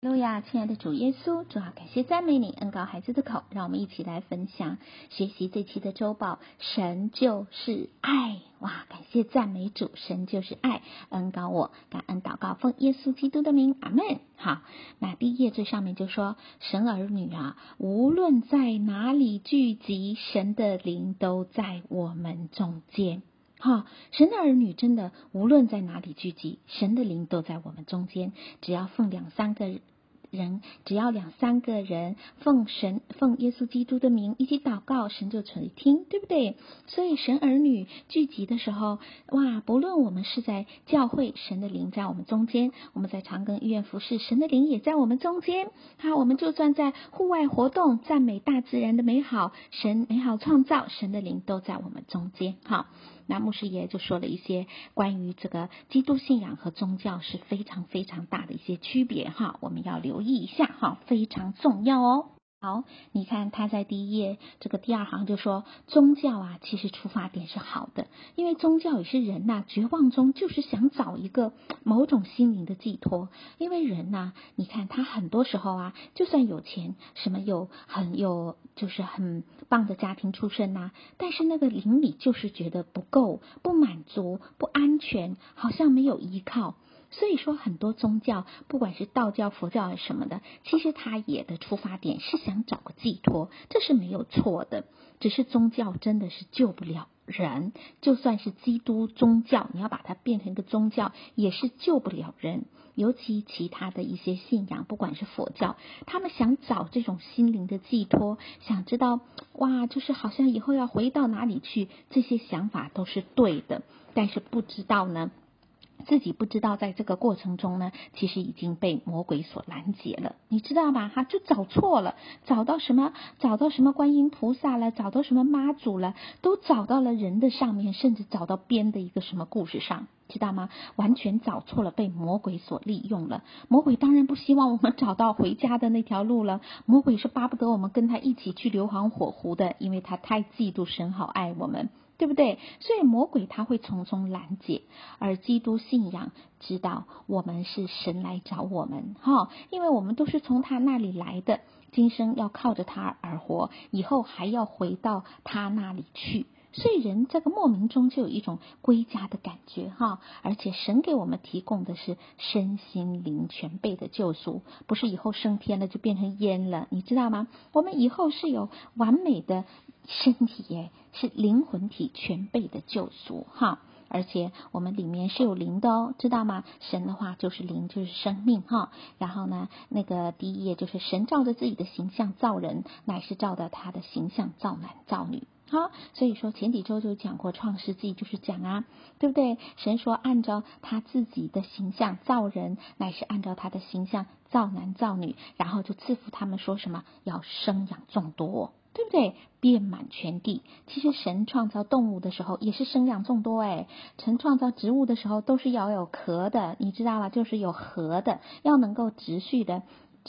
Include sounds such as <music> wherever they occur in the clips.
路亚，亲爱的主耶稣，主啊，感谢赞美你，恩膏孩子的口，让我们一起来分享学习这期的周报。神就是爱，哇！感谢赞美主，神就是爱，恩膏我，感恩祷告，奉耶稣基督的名，阿门。好，那第一页最上面就说，神儿女啊，无论在哪里聚集，神的灵都在我们中间。哈，神的儿女真的无论在哪里聚集，神的灵都在我们中间。只要奉两三个人，只要两三个人奉神奉耶稣基督的名一起祷告，神就垂听，对不对？所以神儿女聚集的时候，哇，不论我们是在教会，神的灵在我们中间；我们在长庚医院服侍，神的灵也在我们中间。哈，我们就算在户外活动，赞美大自然的美好，神美好创造，神的灵都在我们中间。好。那牧师爷就说了一些关于这个基督信仰和宗教是非常非常大的一些区别哈，我们要留意一下哈，非常重要哦。好，你看他在第一页这个第二行就说，宗教啊，其实出发点是好的，因为宗教也是人呐，绝望中就是想找一个某种心灵的寄托。因为人呐，你看他很多时候啊，就算有钱，什么有很有就是很棒的家庭出身呐，但是那个灵里就是觉得不够、不满足、不安全，好像没有依靠。所以说，很多宗教，不管是道教、佛教还是什么的，其实他也的出发点是想找个寄托，这是没有错的。只是宗教真的是救不了人，就算是基督宗教，你要把它变成一个宗教，也是救不了人。尤其其他的一些信仰，不管是佛教，他们想找这种心灵的寄托，想知道哇，就是好像以后要回到哪里去，这些想法都是对的，但是不知道呢。自己不知道，在这个过程中呢，其实已经被魔鬼所拦截了，你知道吧？哈，就找错了，找到什么？找到什么观音菩萨了？找到什么妈祖了？都找到了人的上面，甚至找到编的一个什么故事上，知道吗？完全找错了，被魔鬼所利用了。魔鬼当然不希望我们找到回家的那条路了，魔鬼是巴不得我们跟他一起去硫磺火湖的，因为他太嫉妒神好爱我们。对不对？所以魔鬼他会从中拦截，而基督信仰知道我们是神来找我们，哈，因为我们都是从他那里来的，今生要靠着他而活，以后还要回到他那里去。所以人这个莫名中就有一种归家的感觉哈，而且神给我们提供的是身心灵全备的救赎，不是以后升天了就变成烟了，你知道吗？我们以后是有完美的身体耶，是灵魂体全备的救赎哈，而且我们里面是有灵的哦，知道吗？神的话就是灵，就是生命哈。然后呢，那个第一页就是神照着自己的形象造人，乃是照着他的形象造男造女。好，所以说前几周就讲过创世纪，就是讲啊，对不对？神说按照他自己的形象造人，乃是按照他的形象造男造女，然后就赐福他们说什么要生养众多，对不对？遍满全地。其实神创造动物的时候也是生养众多哎，神创造植物的时候都是要有壳的，你知道吧？就是有核的，要能够持续的。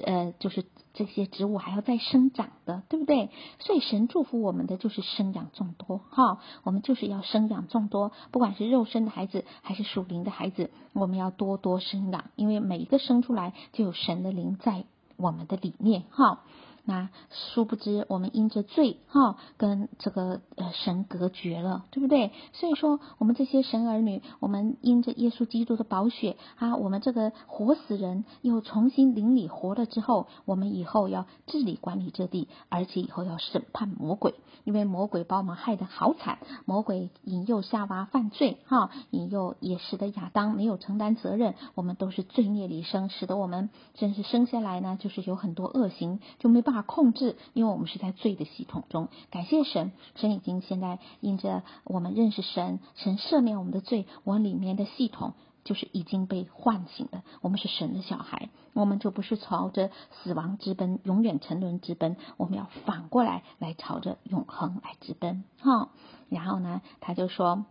呃，就是这些植物还要再生长的，对不对？所以神祝福我们的就是生养众多，哈，我们就是要生养众多，不管是肉身的孩子还是属灵的孩子，我们要多多生养，因为每一个生出来就有神的灵在我们的里面，哈。那殊不知，我们因着罪哈，跟这个呃神隔绝了，对不对？所以说，我们这些神儿女，我们因着耶稣基督的宝血啊，我们这个活死人又重新灵里活了之后，我们以后要治理管理这地，而且以后要审判魔鬼，因为魔鬼把我们害得好惨，魔鬼引诱夏娃犯罪哈，引诱也使得亚当没有承担责任，我们都是罪孽里生，使得我们真是生下来呢，就是有很多恶行，就没办法。控制，因为我们是在罪的系统中。感谢神，神已经现在因着我们认识神，神赦免我们的罪，我里面的系统就是已经被唤醒了。我们是神的小孩，我们就不是朝着死亡直奔，永远沉沦直奔，我们要反过来来朝着永恒来直奔。哈，然后呢，他就说。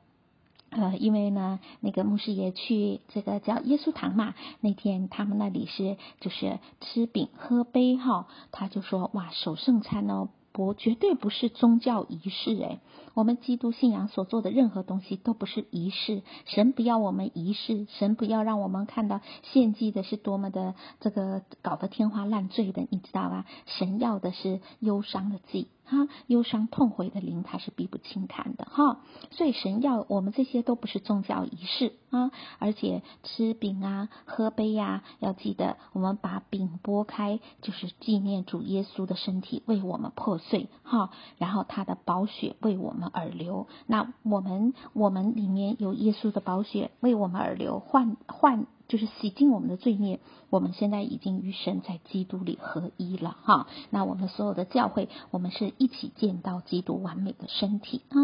呃，因为呢，那个牧师也去这个叫耶稣堂嘛，那天他们那里是就是吃饼喝杯哈，他就说哇，守圣餐哦。不绝对不是宗教仪式，诶，我们基督信仰所做的任何东西都不是仪式。神不要我们仪式，神不要让我们看到献祭的是多么的这个搞得天花乱坠的，你知道吧？神要的是忧伤的祭。哈，忧伤痛悔的灵，他是必不轻看的哈。所以神要我们这些都不是宗教仪式啊，而且吃饼啊、喝杯呀、啊，要记得我们把饼拨开，就是纪念主耶稣的身体为我们破碎哈，然后他的宝血为我们而流。那我们我们里面有耶稣的宝血为我们而流，换换。就是洗净我们的罪孽，我们现在已经与神在基督里合一了哈。那我们所有的教会，我们是一起见到基督完美的身体啊。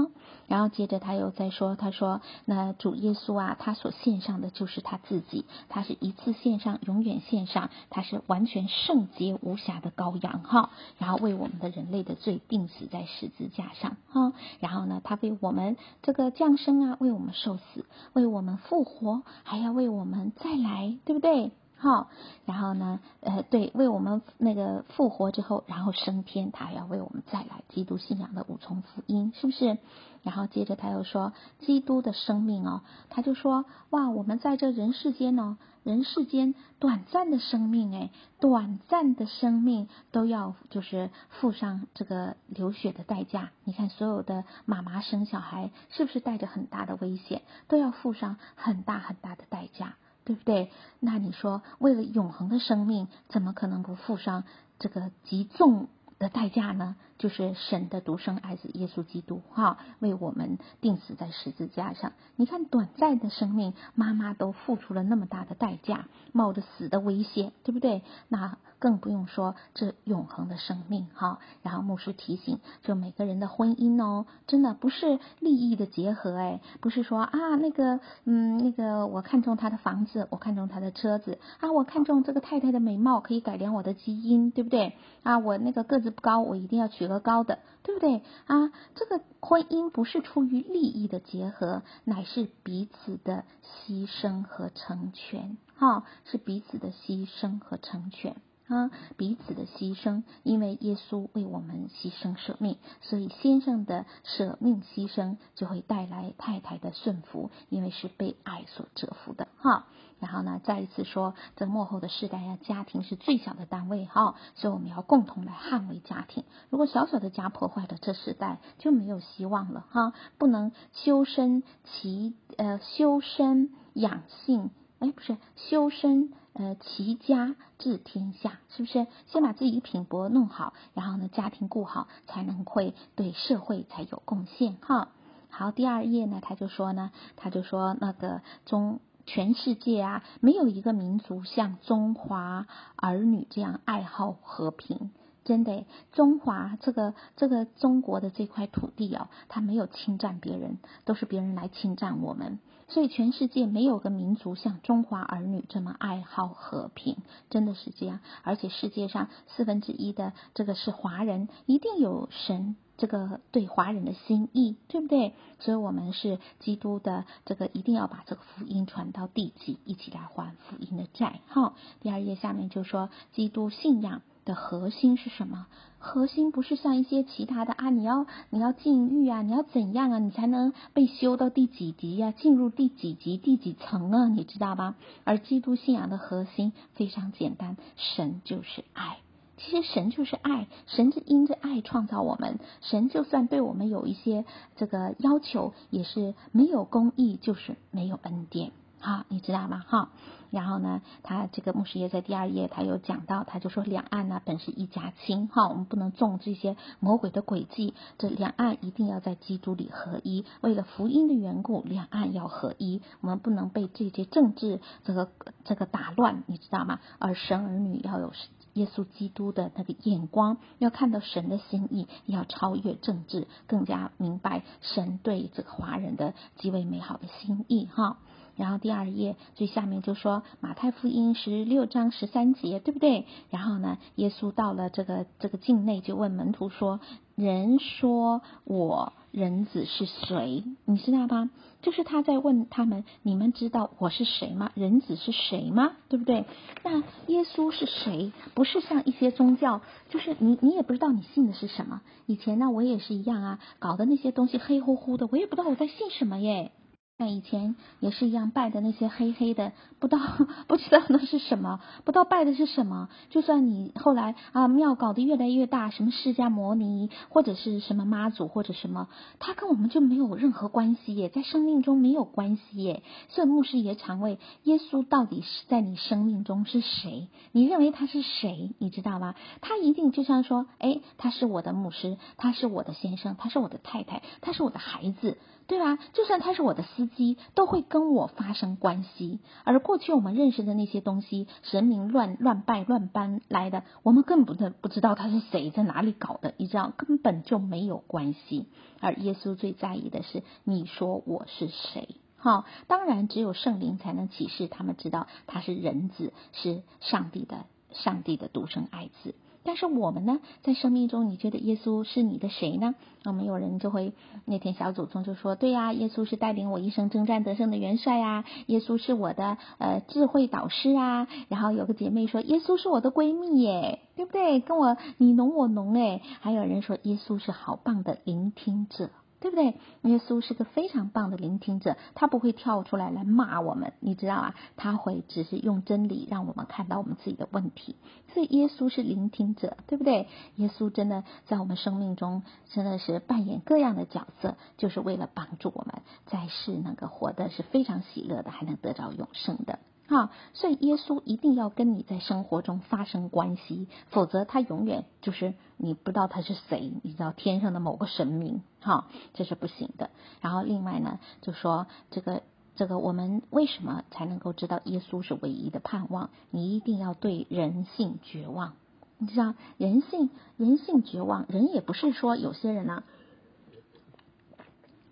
然后接着他又在说，他说那主耶稣啊，他所献上的就是他自己，他是一次献上，永远献上，他是完全圣洁无瑕的羔羊哈。然后为我们的人类的罪钉死在十字架上哈。然后呢，他为我们这个降生啊，为我们受死，为我们复活，还要为我们再再来，对不对？好，然后呢，呃，对，为我们那个复活之后，然后升天，他要为我们再来。基督信仰的五重福音，是不是？然后接着他又说，基督的生命哦，他就说，哇，我们在这人世间哦，人世间短暂的生命，诶，短暂的生命都要就是付上这个流血的代价。你看，所有的妈妈生小孩，是不是带着很大的危险，都要付上很大很大的代价？对不对？那你说，为了永恒的生命，怎么可能不付上这个极重的代价呢？就是神的独生爱子耶稣基督，哈，为我们钉死在十字架上。你看，短暂的生命，妈妈都付出了那么大的代价，冒着死的危险，对不对？那更不用说这永恒的生命，哈。然后牧师提醒，就每个人的婚姻哦，真的不是利益的结合，哎，不是说啊，那个，嗯，那个我看中他的房子，我看中他的车子，啊，我看中这个太太的美貌，可以改良我的基因，对不对？啊，我那个个子不高，我一定要娶。折高的，对不对啊？这个婚姻不是出于利益的结合，乃是彼此的牺牲和成全，哈、是彼此的牺牲和成全。啊，彼此的牺牲，因为耶稣为我们牺牲舍命，所以先生的舍命牺牲就会带来太太的顺服，因为是被爱所折服的哈。然后呢，再一次说，这末后的世代呀，家庭是最小的单位哈，所以我们要共同来捍卫家庭。如果小小的家破坏了，这世代就没有希望了哈。不能修身齐呃修身养性，哎，不是修身。呃，齐家治天下，是不是？先把自己品博弄好，然后呢，家庭顾好，才能会对社会才有贡献哈。好，第二页呢，他就说呢，他就说那个中全世界啊，没有一个民族像中华儿女这样爱好和平。真的，中华这个这个中国的这块土地哦，它没有侵占别人，都是别人来侵占我们。所以全世界没有个民族像中华儿女这么爱好和平，真的是这样。而且世界上四分之一的这个是华人，一定有神这个对华人的心意，对不对？所以我们是基督的这个，一定要把这个福音传到地极，一起来还福音的债。好，第二页下面就说基督信仰。的核心是什么？核心不是像一些其他的啊，你要你要禁欲啊，你要怎样啊，你才能被修到第几级呀、啊？进入第几级、第几层啊？你知道吧？而基督信仰的核心非常简单，神就是爱。其实神就是爱，神是因着爱创造我们。神就算对我们有一些这个要求，也是没有公义，就是没有恩典。好，你知道吗？哈。然后呢，他这个牧师爷在第二页，他有讲到，他就说两岸呢本是一家亲，哈，我们不能中这些魔鬼的诡计，这两岸一定要在基督里合一。为了福音的缘故，两岸要合一，我们不能被这些政治这个这个打乱，你知道吗？而神儿女要有耶稣基督的那个眼光，要看到神的心意，要超越政治，更加明白神对这个华人的极为美好的心意，哈。然后第二页最下面就说马太福音十六章十三节，对不对？然后呢，耶稣到了这个这个境内，就问门徒说：“人说我人子是谁？你知道吗？就是他在问他们：你们知道我是谁吗？人子是谁吗？对不对？那耶稣是谁？不是像一些宗教，就是你你也不知道你信的是什么。以前呢，我也是一样啊，搞的那些东西黑乎乎的，我也不知道我在信什么耶。像以前也是一样拜的那些黑黑的，不知道不知道那是什么，不知道拜的是什么。就算你后来啊庙搞得越来越大，什么释迦牟尼或者是什么妈祖或者什么，他跟我们就没有任何关系耶，在生命中没有关系耶。所以牧师也常问：耶稣到底是在你生命中是谁？你认为他是谁？你知道吗？他一定就像说：哎，他是我的牧师，他是我的先生，他是我的太太，他是我的孩子。对吧？就算他是我的司机，都会跟我发生关系。而过去我们认识的那些东西，神明乱乱拜乱搬来的，我们根本不知道他是谁，在哪里搞的，你知道，根本就没有关系。而耶稣最在意的是，你说我是谁？好，当然只有圣灵才能启示他们知道他是人子，是上帝的上帝的独生爱子。但是我们呢，在生命中，你觉得耶稣是你的谁呢？我们有人就会那天小祖宗就说：“对呀，耶稣是带领我一生征战得胜的元帅呀，耶稣是我的呃智慧导师啊。”然后有个姐妹说：“耶稣是我的闺蜜耶，对不对？跟我你侬我侬哎。”还有人说：“耶稣是好棒的聆听者。”对不对？耶稣是个非常棒的聆听者，他不会跳出来来骂我们，你知道啊？他会只是用真理让我们看到我们自己的问题。所以耶稣是聆听者，对不对？耶稣真的在我们生命中真的是扮演各样的角色，就是为了帮助我们在世能够活得是非常喜乐的，还能得着永生的。哈，所以耶稣一定要跟你在生活中发生关系，否则他永远就是你不知道他是谁，你知道天上的某个神明，哈，这是不行的。然后另外呢，就说这个这个我们为什么才能够知道耶稣是唯一的盼望？你一定要对人性绝望，你知道人性人性绝望，人也不是说有些人呢、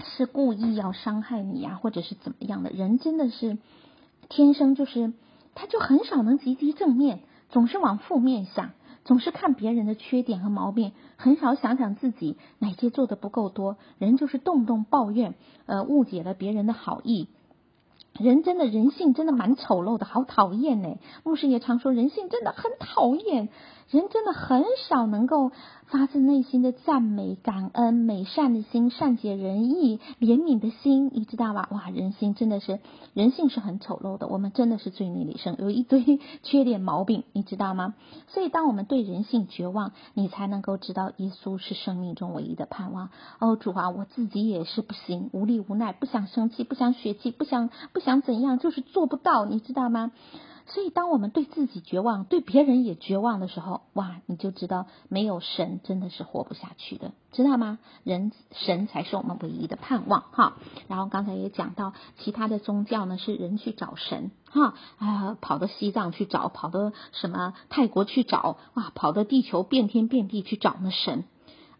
是故意要伤害你啊，或者是怎么样的，人真的是。天生就是，他就很少能积极正面，总是往负面想，总是看别人的缺点和毛病，很少想想自己哪些做的不够多。人就是动不动抱怨，呃，误解了别人的好意。人真的人性真的蛮丑陋的，好讨厌呢。牧师也常说，人性真的很讨厌。人真的很少能够发自内心的赞美、感恩、美善的心、善解人意、怜悯的心，你知道吧？哇，人心真的是人性是很丑陋的，我们真的是罪孽里生，有一堆缺点毛病，你知道吗？所以，当我们对人性绝望，你才能够知道耶稣是生命中唯一的盼望。哦，主啊，我自己也是不行，无力无奈，不想生气，不想血气，不想不想怎样，就是做不到，你知道吗？所以，当我们对自己绝望，对别人也绝望的时候，哇，你就知道没有神真的是活不下去的，知道吗？人神才是我们唯一的盼望哈。然后刚才也讲到，其他的宗教呢是人去找神哈，啊，跑到西藏去找，跑到什么泰国去找，哇，跑到地球遍天遍地去找那神，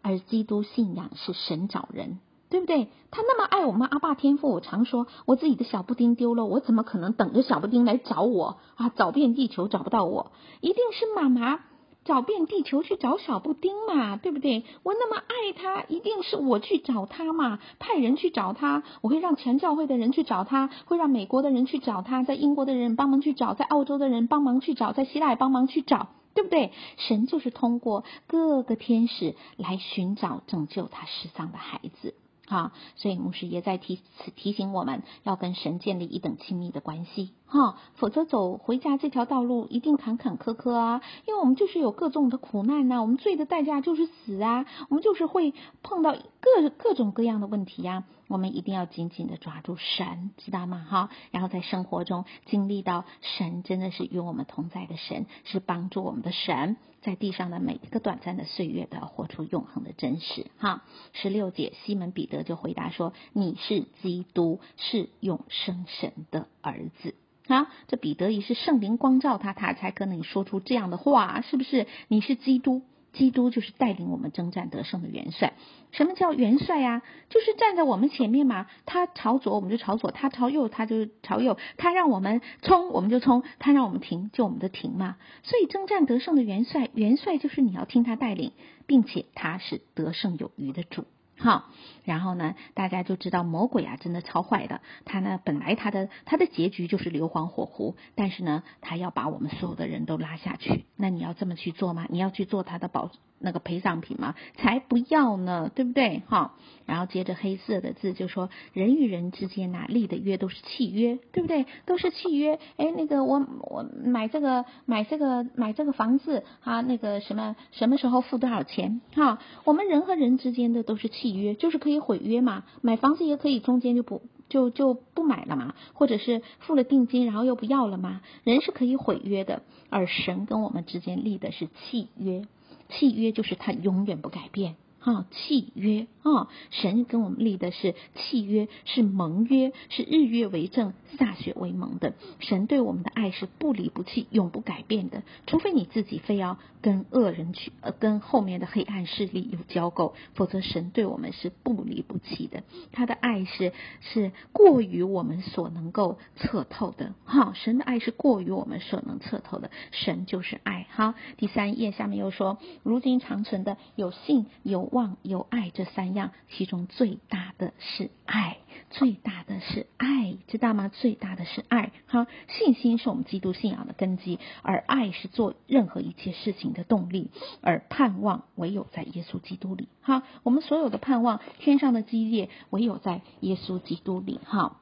而基督信仰是神找人。对不对？他那么爱我们阿爸天父，我常说，我自己的小布丁丢了，我怎么可能等着小布丁来找我啊？找遍地球找不到我，一定是妈妈找遍地球去找小布丁嘛，对不对？我那么爱他，一定是我去找他嘛，派人去找他，我会让全教会的人去找他，会让美国的人去找他，在英国的人帮忙去找，在澳洲的人帮忙去找，在希腊帮忙去找，对不对？神就是通过各个天使来寻找拯救他失丧的孩子。哈，所以牧师也在提提醒我们要跟神建立一等亲密的关系，哈，否则走回家这条道路一定坎坎坷坷啊，因为我们就是有各种的苦难呐、我们罪的代价就是死啊，我们就是会碰到各各种各样的问题呀、啊。我们一定要紧紧的抓住神，知道吗？哈，然后在生活中经历到神真的是与我们同在的神，是帮助我们的神，在地上的每一个短暂的岁月都要活出永恒的真实。哈，十六节，西门彼得就回答说：“你是基督，是永生神的儿子。”啊，这彼得也是圣灵光照他，他才跟你说出这样的话，是不是？你是基督。基督就是带领我们征战得胜的元帅。什么叫元帅呀？就是站在我们前面嘛。他朝左，我们就朝左；他朝右，他就朝右。他让我们冲，我们就冲；他让我们停，就我们的停嘛。所以征战得胜的元帅，元帅就是你要听他带领，并且他是得胜有余的主。好，然后呢，大家就知道魔鬼啊，真的超坏的。他呢，本来他的他的结局就是硫磺火湖，但是呢，他要把我们所有的人都拉下去。那你要这么去做吗？你要去做他的保那个陪葬品吗？才不要呢，对不对？哈，然后接着黑色的字就说，人与人之间呐立的约都是契约，对不对？都是契约。哎，那个我我买这个买这个买这个房子啊，那个什么什么时候付多少钱？哈，我们人和人之间的都是契约，就是可以毁约嘛。买房子也可以中间就不就就不买了嘛，或者是付了定金然后又不要了嘛。人是可以毁约的，而神跟我们之间立的是契约。契约就是他永远不改变。哈，契约啊，神跟我们立的是契约，是盟约，是日月为证，歃血为盟的。神对我们的爱是不离不弃，永不改变的。除非你自己非要跟恶人去，呃，跟后面的黑暗势力有交媾，否则神对我们是不离不弃的。他的爱是是过于我们所能够测透的。哈，神的爱是过于我们所能测透的。神就是爱。好，第三页下面又说，如今长存的有信有。望有爱这三样，其中最大的是爱，最大的是爱，知道吗？最大的是爱。哈，信心是我们基督信仰的根基，而爱是做任何一切事情的动力，而盼望唯有在耶稣基督里。哈，我们所有的盼望，天上的基业，唯有在耶稣基督里。哈。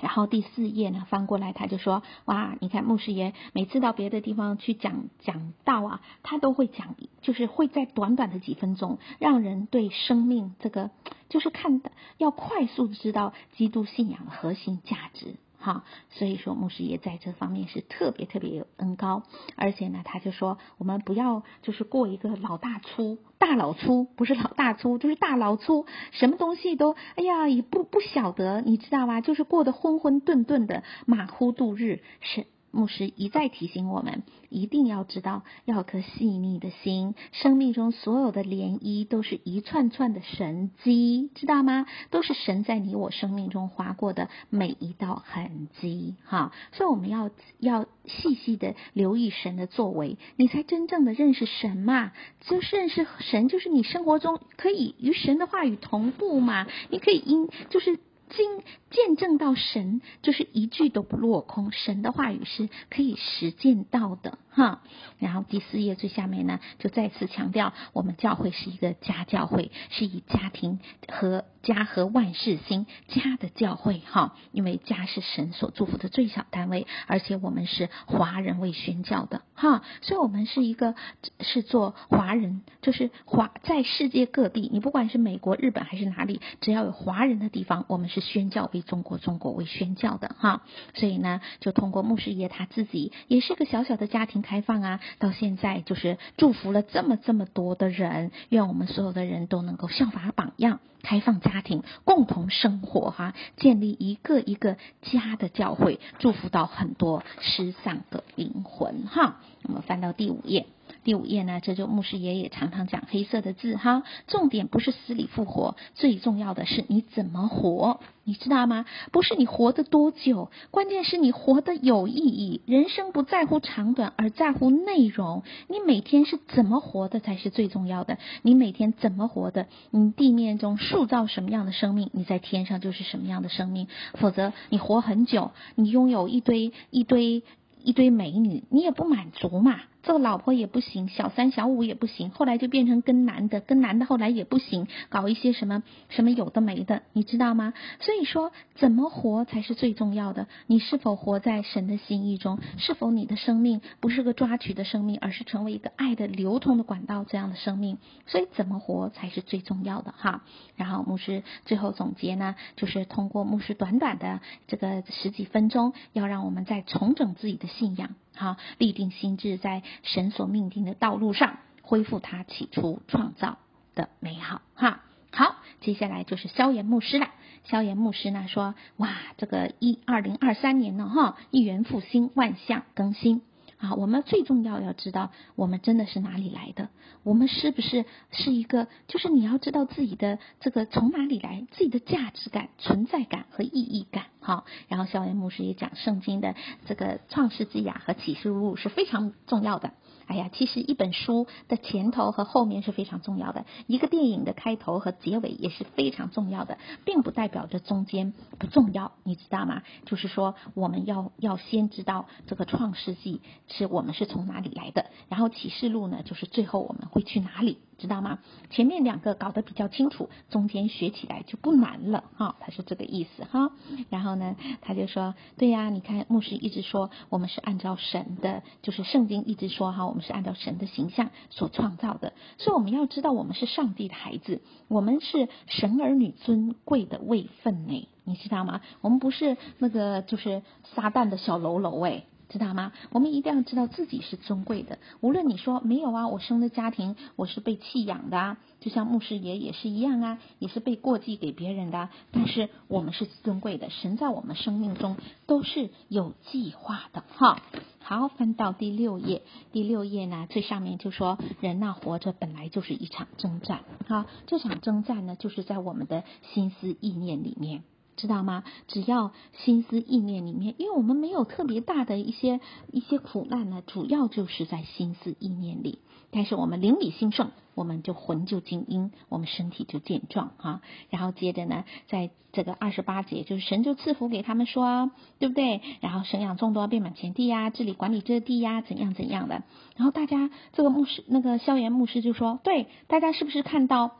然后第四页呢，翻过来他就说：“哇，你看牧师爷每次到别的地方去讲讲道啊，他都会讲，就是会在短短的几分钟，让人对生命这个就是看的要快速的知道基督信仰的核心价值。”哈，所以说牧师爷在这方面是特别特别有恩高，而且呢，他就说我们不要就是过一个老大粗、大老粗，不是老大粗，就是大老粗，什么东西都哎呀也不不晓得，你知道吧？就是过得浑浑沌沌的，马虎度日是。牧师一再提醒我们，一定要知道，要有颗细腻的心。生命中所有的涟漪，都是一串串的神迹，知道吗？都是神在你我生命中划过的每一道痕迹。哈，所以我们要要细细的留意神的作为，你才真正的认识神嘛。就是认识神，就是你生活中可以与神的话语同步嘛。你可以因就是。经见证到神，就是一句都不落空。神的话语是可以实践到的，哈。然后第四页最下面呢，就再次强调，我们教会是一个家教会，是以家庭和家和万事兴家的教会，哈。因为家是神所祝福的最小单位，而且我们是华人为宣教的，哈。所以，我们是一个是做华人，就是华在世界各地，你不管是美国、日本还是哪里，只要有华人的地方，我们是。宣教为中国，中国为宣教的哈，所以呢，就通过牧师爷他自己也是个小小的家庭开放啊，到现在就是祝福了这么这么多的人，愿我们所有的人都能够效法榜样，开放家庭，共同生活哈，建立一个一个家的教会，祝福到很多失散的灵魂哈。我们翻到第五页。第五页呢，这就牧师爷爷常常讲黑色的字哈。重点不是死里复活，最重要的是你怎么活，你知道吗？不是你活得多久，关键是你活得有意义。人生不在乎长短，而在乎内容。你每天是怎么活的才是最重要的。你每天怎么活的，你地面中塑造什么样的生命，你在天上就是什么样的生命。否则你活很久，你拥有一堆一堆一堆美女，你也不满足嘛。做老婆也不行，小三小五也不行，后来就变成跟男的，跟男的后来也不行，搞一些什么什么有的没的，你知道吗？所以说，怎么活才是最重要的。你是否活在神的心意中？是否你的生命不是个抓取的生命，而是成为一个爱的流通的管道这样的生命？所以，怎么活才是最重要的哈。然后牧师最后总结呢，就是通过牧师短短的这个十几分钟，要让我们再重整自己的信仰。好，立定心智，在神所命定的道路上，恢复他起初创造的美好。哈，好，接下来就是萧炎牧师了。萧炎牧师呢说：“哇，这个一二零二三年呢，哈，一元复兴，万象更新。”啊，我们最重要要知道，我们真的是哪里来的？我们是不是是一个？就是你要知道自己的这个从哪里来，自己的价值感、存在感和意义感。好，然后校园牧师也讲圣经的这个创世纪雅和启示录是非常重要的。哎呀，其实一本书的前头和后面是非常重要的，一个电影的开头和结尾也是非常重要的，并不代表着中间不重要，你知道吗？就是说，我们要要先知道这个创世纪是我们是从哪里来的，然后启示录呢，就是最后我们会去哪里，知道吗？前面两个搞得比较清楚，中间学起来就不难了哈，他是这个意思哈。然后呢，他就说，对呀，你看牧师一直说我们是按照神的，就是圣经一直说哈。我们是按照神的形象所创造的，所以我们要知道，我们是上帝的孩子，我们是神儿女尊贵的位分呢，你知道吗？我们不是那个就是撒旦的小喽啰哎。知道吗？我们一定要知道自己是尊贵的。无论你说没有啊，我生的家庭我是被弃养的啊，就像牧师爷也是一样啊，也是被过继给别人的。但是我们是尊贵的，神在我们生命中都是有计划的哈。好，翻到第六页，第六页呢最上面就说，人呐活着本来就是一场征战，哈，这场征战呢就是在我们的心思意念里面。知道吗？只要心思意念里面，因为我们没有特别大的一些一些苦难呢，主要就是在心思意念里。但是我们灵里兴盛，我们就魂就精英，我们身体就健壮啊。然后接着呢，在这个二十八节，就是神就赐福给他们说，对不对？然后生养众多，遍满全地呀，治理管理这地呀，怎样怎样的。然后大家这个牧师那个萧炎牧师就说，对，大家是不是看到？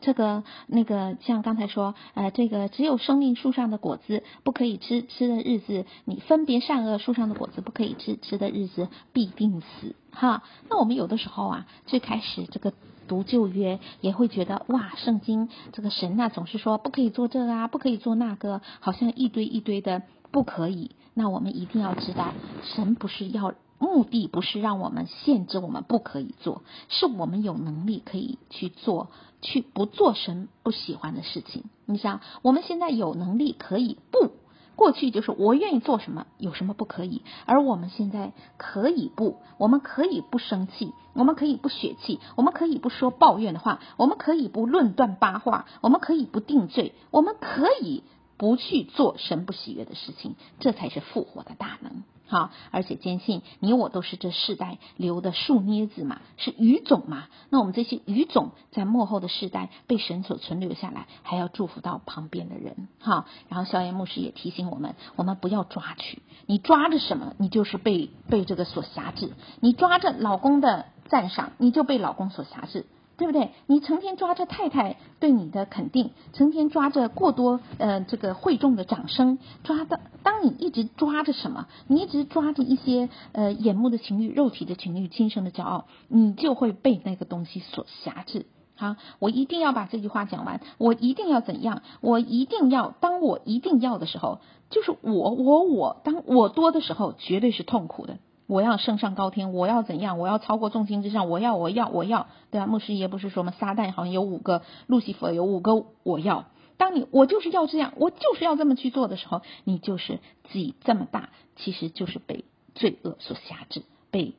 这个那个，像刚才说，呃，这个只有生命树上的果子不可以吃，吃的日子，你分别善恶树上的果子不可以吃，吃的日子必定死。哈，那我们有的时候啊，最开始这个读旧约也会觉得，哇，圣经这个神呐，总是说不可以做这个啊，不可以做那个，好像一堆一堆的不可以。那我们一定要知道，神不是要。目的不是让我们限制我们不可以做，是我们有能力可以去做，去不做神不喜欢的事情。你想，我们现在有能力可以不，过去就是我愿意做什么，有什么不可以？而我们现在可以不，我们可以不生气，我们可以不血气，我们可以不说抱怨的话，我们可以不论断八卦，我们可以不定罪，我们可以不去做神不喜悦的事情，这才是复活的大能。好，而且坚信你我都是这世代留的树捏子嘛，是余种嘛。那我们这些余种在幕后的世代被神所存留下来，还要祝福到旁边的人。好，然后萧炎牧师也提醒我们，我们不要抓取，你抓着什么，你就是被被这个所辖制。你抓着老公的赞赏，你就被老公所辖制。对不对？你成天抓着太太对你的肯定，成天抓着过多呃这个会众的掌声，抓到当你一直抓着什么，你一直抓着一些呃眼目的情欲、肉体的情欲、今生的骄傲，你就会被那个东西所辖制。好，我一定要把这句话讲完，我一定要怎样？我一定要，当我一定要的时候，就是我我我，当我多的时候，绝对是痛苦的。我要升上高天，我要怎样？我要超过众星之上，我要，我要，我要，对吧？牧师爷不是说吗？撒旦好像有五个，路西弗有五个，我要。当你我就是要这样，我就是要这么去做的时候，你就是自己这么大，其实就是被罪恶所辖制，被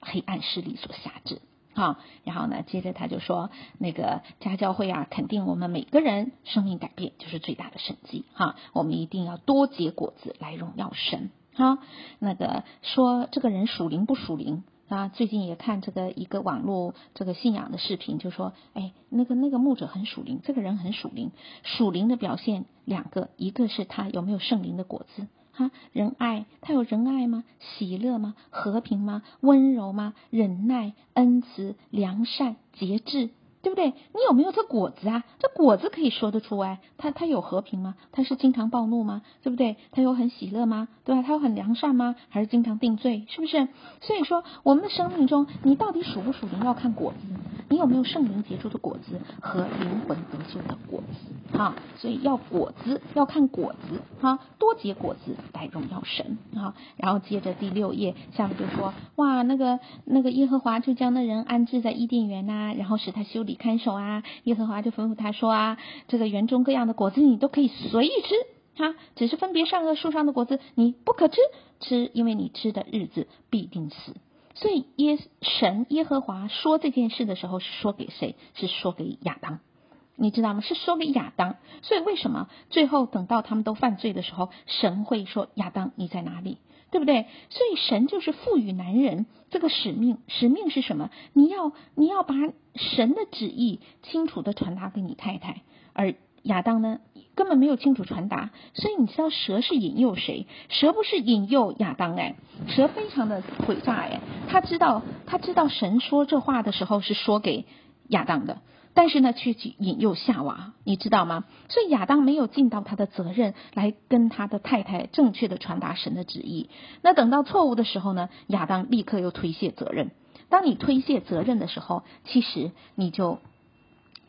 黑暗势力所辖制。好，然后呢，接着他就说，那个家教会啊，肯定我们每个人生命改变就是最大的神迹。哈，我们一定要多结果子来荣耀神。好，那个说这个人属灵不属灵啊？最近也看这个一个网络这个信仰的视频，就说，哎，那个那个牧者很属灵，这个人很属灵。属灵的表现两个，一个是他有没有圣灵的果子，哈，仁爱，他有仁爱吗？喜乐吗？和平吗？温柔吗？忍耐、恩慈、良善、节制。对不对？你有没有这果子啊？这果子可以说得出来。他他有和平吗？他是经常暴怒吗？对不对？他有很喜乐吗？对吧？他有很良善吗？还是经常定罪？是不是？所以说，我们的生命中，你到底属不属灵，要看果子。你有没有圣灵结出的果子和灵魂得救的果子？哈，所以要果子，要看果子。哈，多结果子来荣耀神。哈，然后接着第六页下面就说，哇，那个那个耶和华就将那人安置在伊甸园呐，然后使他修理。看守啊，耶和华就吩咐他说啊，这个园中各样的果子你都可以随意吃啊，只是分别善恶树上的果子你不可吃，吃，因为你吃的日子必定死。所以耶神耶和华说这件事的时候是说给谁？是说给亚当，你知道吗？是说给亚当。所以为什么最后等到他们都犯罪的时候，神会说亚当你在哪里？对不对？所以神就是赋予男人这个使命，使命是什么？你要你要把神的旨意清楚地传达给你太太，而亚当呢，根本没有清楚传达。所以你知道蛇是引诱谁？蛇不是引诱亚当哎，蛇非常的诡诈哎，他知道他知道神说这话的时候是说给亚当的。但是呢，却去引诱夏娃，你知道吗？所以亚当没有尽到他的责任，来跟他的太太正确的传达神的旨意。那等到错误的时候呢，亚当立刻又推卸责任。当你推卸责任的时候，其实你就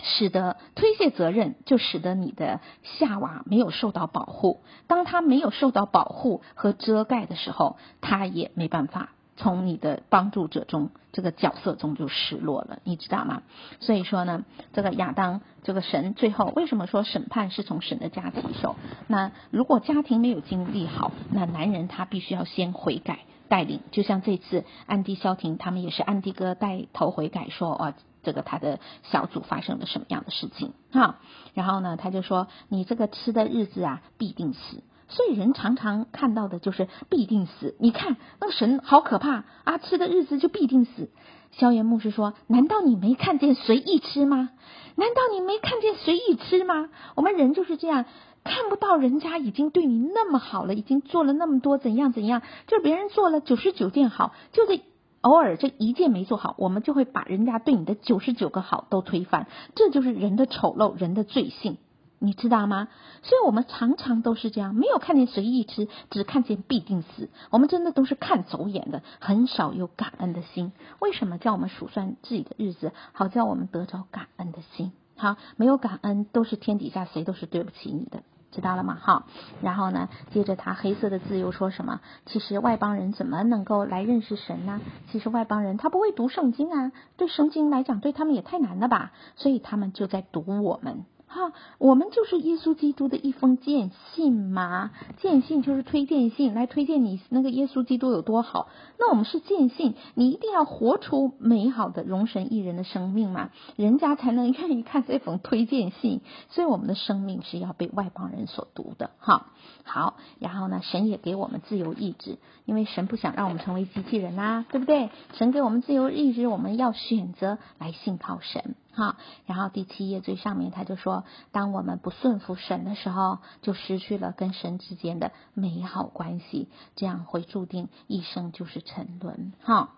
使得推卸责任，就使得你的夏娃没有受到保护。当他没有受到保护和遮盖的时候，他也没办法。从你的帮助者中，这个角色中就失落了，你知道吗？所以说呢，这个亚当，这个神最后为什么说审判是从神的家起手？那如果家庭没有经历好，那男人他必须要先悔改带领。就像这次安迪萧婷他们也是安迪哥带头悔改说，说哦，这个他的小组发生了什么样的事情哈？然后呢，他就说你这个吃的日子啊，必定死。所以人常常看到的就是必定死。你看那神好可怕啊！吃的日子就必定死。萧炎牧师说：“难道你没看见随意吃吗？难道你没看见随意吃吗？我们人就是这样，看不到人家已经对你那么好了，已经做了那么多怎样怎样，就别人做了九十九件好，就这偶尔这一件没做好，我们就会把人家对你的九十九个好都推翻。这就是人的丑陋，人的罪性。”你知道吗？所以我们常常都是这样，没有看见随意吃，只看见必定死。我们真的都是看走眼的，很少有感恩的心。为什么叫我们数算自己的日子，好叫我们得着感恩的心？好，没有感恩，都是天底下谁都是对不起你的，知道了吗？好，然后呢，接着他黑色的字又说什么？其实外邦人怎么能够来认识神呢？其实外邦人他不会读圣经啊，对圣经来讲，对他们也太难了吧？所以他们就在读我们。哈，我们就是耶稣基督的一封荐信嘛，荐信就是推荐信，来推荐你那个耶稣基督有多好。那我们是荐信，你一定要活出美好的容神益人的生命嘛，人家才能愿意看这封推荐信。所以我们的生命是要被外邦人所读的。哈，好，然后呢，神也给我们自由意志，因为神不想让我们成为机器人啊，对不对？神给我们自由意志，我们要选择来信靠神。好，然后第七页最上面他就说，当我们不顺服神的时候，就失去了跟神之间的美好关系，这样会注定一生就是沉沦。哈，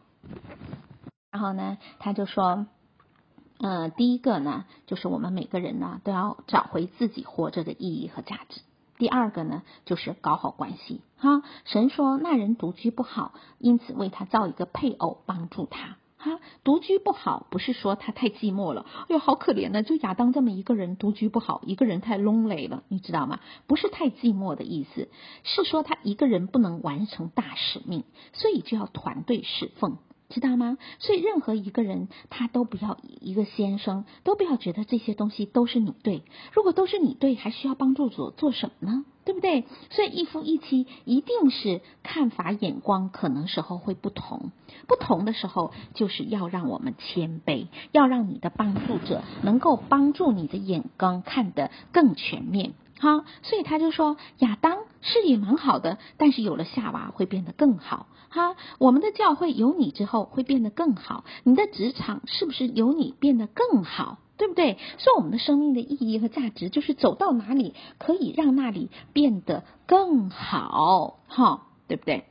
然后呢，他就说，呃，第一个呢，就是我们每个人呢都要找回自己活着的意义和价值。第二个呢，就是搞好关系。哈，神说那人独居不好，因此为他造一个配偶帮助他。哈独居不好，不是说他太寂寞了，哎呦，好可怜呢！就亚当这么一个人独居不好，一个人太 lonely 了，你知道吗？不是太寂寞的意思，是说他一个人不能完成大使命，所以就要团队侍奉，知道吗？所以任何一个人，他都不要一个先生，都不要觉得这些东西都是你对。如果都是你对，还需要帮助做做什么呢？对不对？所以一夫一妻一定是看法眼光可能时候会不同，不同的时候就是要让我们谦卑，要让你的帮助者能够帮助你的眼光看得更全面。哈，所以他就说亚当是也蛮好的，但是有了夏娃会变得更好。哈，我们的教会有你之后会变得更好，你的职场是不是有你变得更好？对不对？所以我们的生命的意义和价值，就是走到哪里可以让那里变得更好，哈，对不对？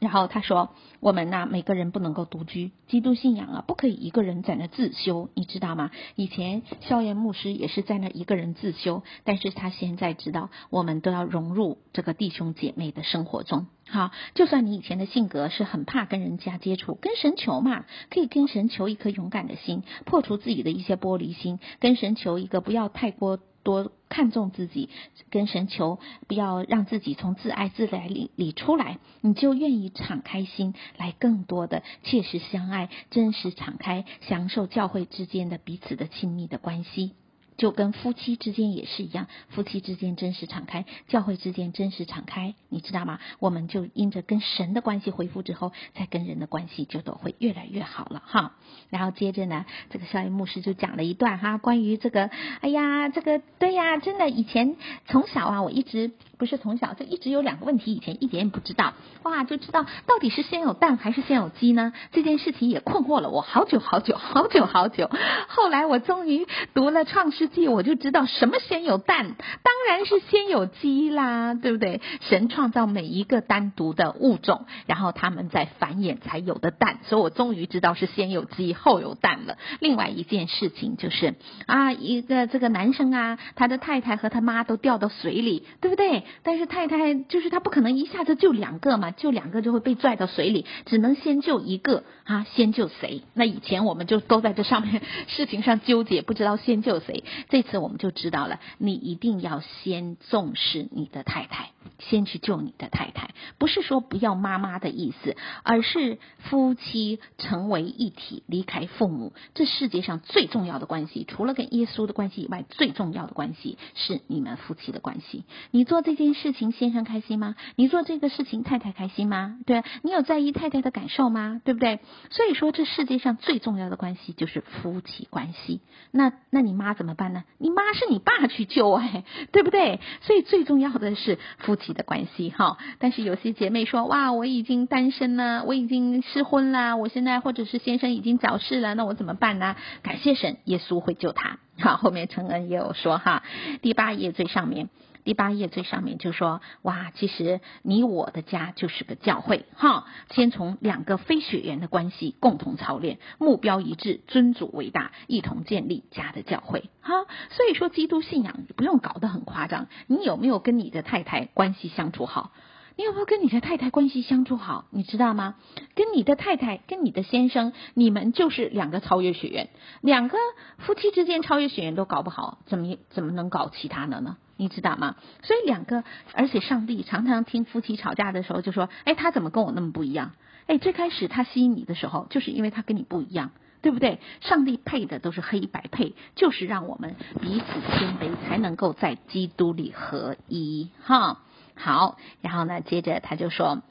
然后他说：“我们呢，每个人不能够独居，基督信仰啊，不可以一个人在那自修，你知道吗？以前萧炎牧师也是在那一个人自修，但是他现在知道，我们都要融入这个弟兄姐妹的生活中。好，就算你以前的性格是很怕跟人家接触，跟神求嘛，可以跟神求一颗勇敢的心，破除自己的一些玻璃心，跟神求一个不要太过。”多看重自己，跟神求，不要让自己从自爱自来里里出来，你就愿意敞开心，来更多的切实相爱，真实敞开，享受教会之间的彼此的亲密的关系。就跟夫妻之间也是一样，夫妻之间真实敞开，教会之间真实敞开，你知道吗？我们就因着跟神的关系恢复之后，再跟人的关系就都会越来越好了哈。然后接着呢，这个萧炎牧师就讲了一段哈，关于这个，哎呀，这个对呀，真的以前从小啊，我一直不是从小就一直有两个问题，以前一点也不知道，哇，就知道到底是先有蛋还是先有鸡呢？这件事情也困惑了我好久好久好久好久。后来我终于读了《创世纪》，我就知道什么先有蛋，当然是先有鸡啦，对不对？神创造每一个单独的物种，然后他们在繁衍才有的蛋，所以我终于知道是先有鸡后有蛋了。另外一件事情就是啊，一个这个男生啊，他的太太和他妈都掉到水里，对不对？但是太太就是他不可能一下子救两个嘛，救两个就会被拽到水里，只能先救一个啊，先救谁？那以前我们就都在这上面 <laughs> 事情上纠结，不知道先救谁。这次我们就知道了，你一定要先重视你的太太，先去救你的太太，不是说不要妈妈的意思，而是夫妻成为一体，离开父母，这世界上最重要的关系，除了跟耶稣的关系以外，最重要的关系是你们夫妻的关系。你做这件事情，先生开心吗？你做这个事情，太太开心吗？对，你有在意太太的感受吗？对不对？所以说，这世界上最重要的关系就是夫妻关系。那那你妈怎么办你妈是你爸去救哎，对不对？所以最重要的是夫妻的关系哈。但是有些姐妹说，哇，我已经单身了，我已经失婚了，我现在或者是先生已经早逝了，那我怎么办呢？感谢神，耶稣会救他。好，后面承恩也有说哈，第八页最上面。第八页最上面就说，哇，其实你我的家就是个教会，哈，先从两个非血缘的关系共同操练，目标一致，尊主为大，一同建立家的教会，哈。所以说，基督信仰不用搞得很夸张，你有没有跟你的太太关系相处好？你有没有跟你的太太关系相处好？你知道吗？跟你的太太，跟你的先生，你们就是两个超越血缘，两个夫妻之间超越血缘都搞不好，怎么怎么能搞其他的呢？你知道吗？所以两个，而且上帝常常听夫妻吵架的时候就说：“哎，他怎么跟我那么不一样？哎，最开始他吸引你的时候，就是因为他跟你不一样，对不对？上帝配的都是黑白配，就是让我们彼此谦卑，才能够在基督里合一。哈，好，然后呢，接着他就说。”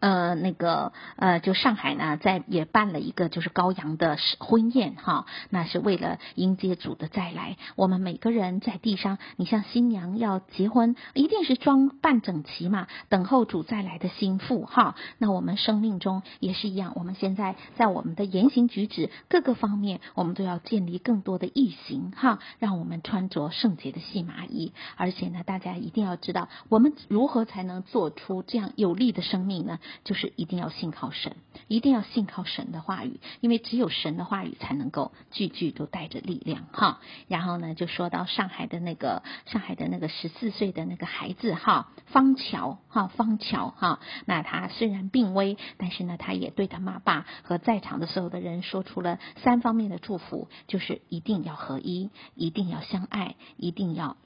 呃，那个呃，就上海呢，在也办了一个就是高阳的婚宴哈，那是为了迎接主的再来。我们每个人在地上，你像新娘要结婚，一定是装扮整齐嘛，等候主再来的新妇哈。那我们生命中也是一样，我们现在在我们的言行举止各个方面，我们都要建立更多的异行哈，让我们穿着圣洁的细麻衣。而且呢，大家一定要知道，我们如何才能做出这样有力的生命呢？就是一定要信靠神，一定要信靠神的话语，因为只有神的话语才能够句句都带着力量哈。然后呢，就说到上海的那个上海的那个十四岁的那个孩子哈，方桥哈，方桥哈，那他虽然病危，但是呢，他也对他妈爸和在场的所有的人说出了三方面的祝福，就是一定要合一，一定要相爱，一定要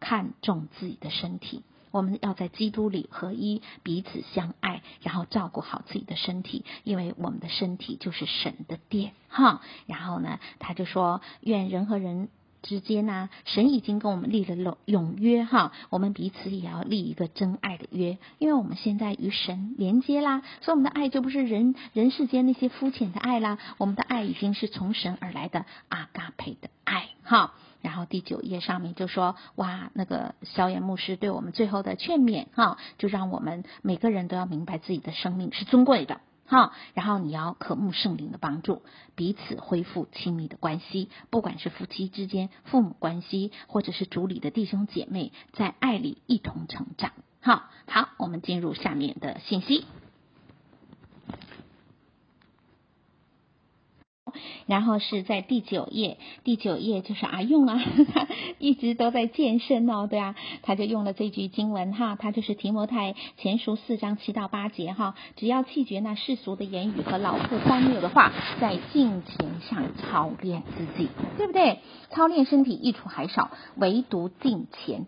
看重自己的身体。我们要在基督里合一，彼此相爱，然后照顾好自己的身体，因为我们的身体就是神的殿，哈。然后呢，他就说，愿人和人之间呢，神已经跟我们立了永永约，哈。我们彼此也要立一个真爱的约，因为我们现在与神连接啦，所以我们的爱就不是人人世间那些肤浅的爱啦，我们的爱已经是从神而来的阿嘎培的爱，哈。然后第九页上面就说，哇，那个萧炎牧师对我们最后的劝勉哈，就让我们每个人都要明白自己的生命是尊贵的哈。然后你要渴慕圣灵的帮助，彼此恢复亲密的关系，不管是夫妻之间、父母关系，或者是主里的弟兄姐妹，在爱里一同成长。好，好，我们进入下面的信息。然后是在第九页，第九页就是阿用啊，<laughs> 一直都在健身哦，对啊，他就用了这句经文哈，他就是提摩太前书四章七到八节哈，只要弃绝那世俗的言语和老妇荒谬的话，在敬虔上操练自己，对不对？操练身体益处还少，唯独敬虔，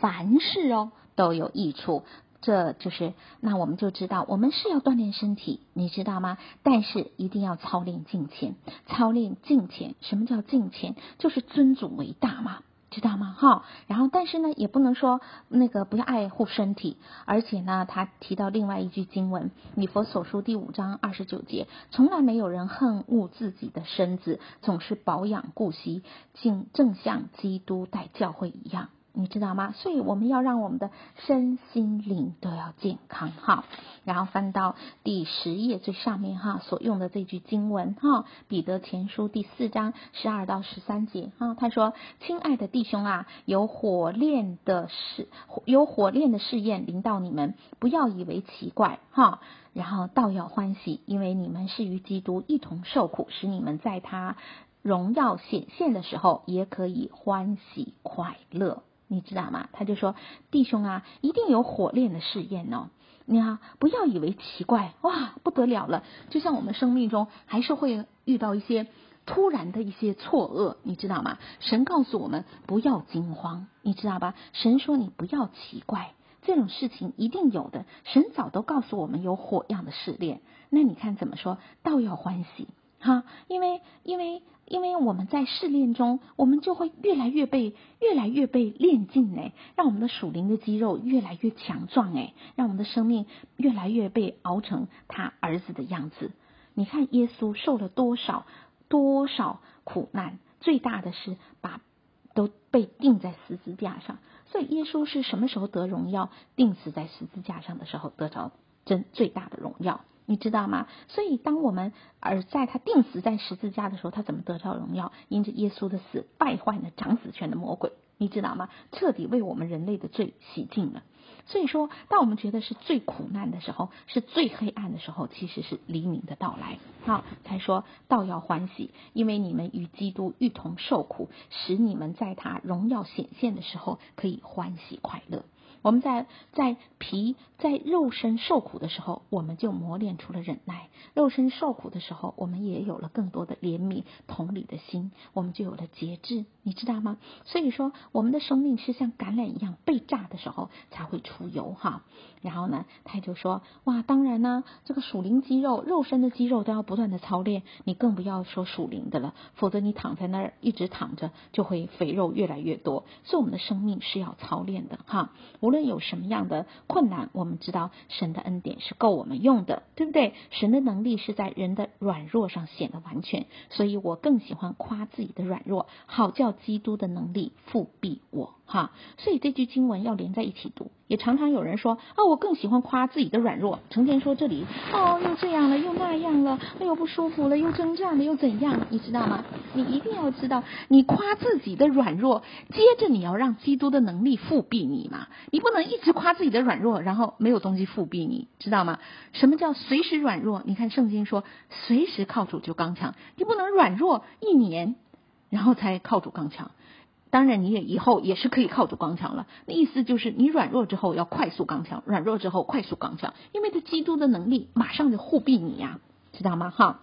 凡事哦都有益处。这就是，那我们就知道，我们是要锻炼身体，你知道吗？但是一定要操练敬虔，操练敬虔。什么叫敬虔？就是尊主为大嘛，知道吗？哈。然后，但是呢，也不能说那个不要爱护身体，而且呢，他提到另外一句经文，礼佛所书第五章二十九节，从来没有人恨恶自己的身子，总是保养顾惜，竟正像基督待教会一样。你知道吗？所以我们要让我们的身心灵都要健康哈。然后翻到第十页最上面哈，所用的这句经文哈，彼得前书第四章十二到十三节哈，他说：“亲爱的弟兄啊，有火炼的试，有火炼的试验临到你们，不要以为奇怪哈，然后倒要欢喜，因为你们是与基督一同受苦，使你们在他荣耀显现的时候，也可以欢喜快乐。”你知道吗？他就说：“弟兄啊，一定有火炼的试验哦。你啊，不要以为奇怪哇，不得了了。就像我们生命中还是会遇到一些突然的一些错愕，你知道吗？神告诉我们不要惊慌，你知道吧？神说你不要奇怪，这种事情一定有的。神早都告诉我们有火样的试炼。那你看怎么说？倒要欢喜哈，因为因为。”因为我们在试炼中，我们就会越来越被越来越被炼净诶，让我们的属灵的肌肉越来越强壮诶，让我们的生命越来越被熬成他儿子的样子。你看耶稣受了多少多少苦难，最大的是把都被钉在十字架上。所以耶稣是什么时候得荣耀？钉死在十字架上的时候得着真最大的荣耀。你知道吗？所以，当我们而在他钉死在十字架的时候，他怎么得到荣耀？因着耶稣的死，败坏了掌死权的魔鬼。你知道吗？彻底为我们人类的罪洗净了。所以说，当我们觉得是最苦难的时候，是最黑暗的时候，其实是黎明的到来。好，才说倒要欢喜，因为你们与基督一同受苦，使你们在他荣耀显现的时候可以欢喜快乐。我们在在皮在肉身受苦的时候，我们就磨练出了忍耐；肉身受苦的时候，我们也有了更多的怜悯、同理的心，我们就有了节制，你知道吗？所以说，我们的生命是像橄榄一样被炸的时候才会出油哈。然后呢，他就说：哇，当然呢，这个属灵肌肉、肉身的肌肉都要不断的操练，你更不要说属灵的了，否则你躺在那儿一直躺着，就会肥肉越来越多。所以，我们的生命是要操练的哈，无论有什么样的困难，我们知道神的恩典是够我们用的，对不对？神的能力是在人的软弱上显得完全，所以我更喜欢夸自己的软弱，好叫基督的能力复辟我。哈，所以这句经文要连在一起读。也常常有人说啊，我更喜欢夸自己的软弱，成天说这里哦，又这样了，又那样了，又不舒服了，又征战了，又怎样？你知道吗？你一定要知道，你夸自己的软弱，接着你要让基督的能力复辟你嘛。你不能一直夸自己的软弱，然后没有东西复辟你，知道吗？什么叫随时软弱？你看圣经说，随时靠主就刚强，你不能软弱一年，然后才靠主刚强。当然，你也以后也是可以靠主刚强了。那意思就是，你软弱之后要快速刚强，软弱之后快速刚强，因为他基督的能力马上就护庇你呀，知道吗？哈。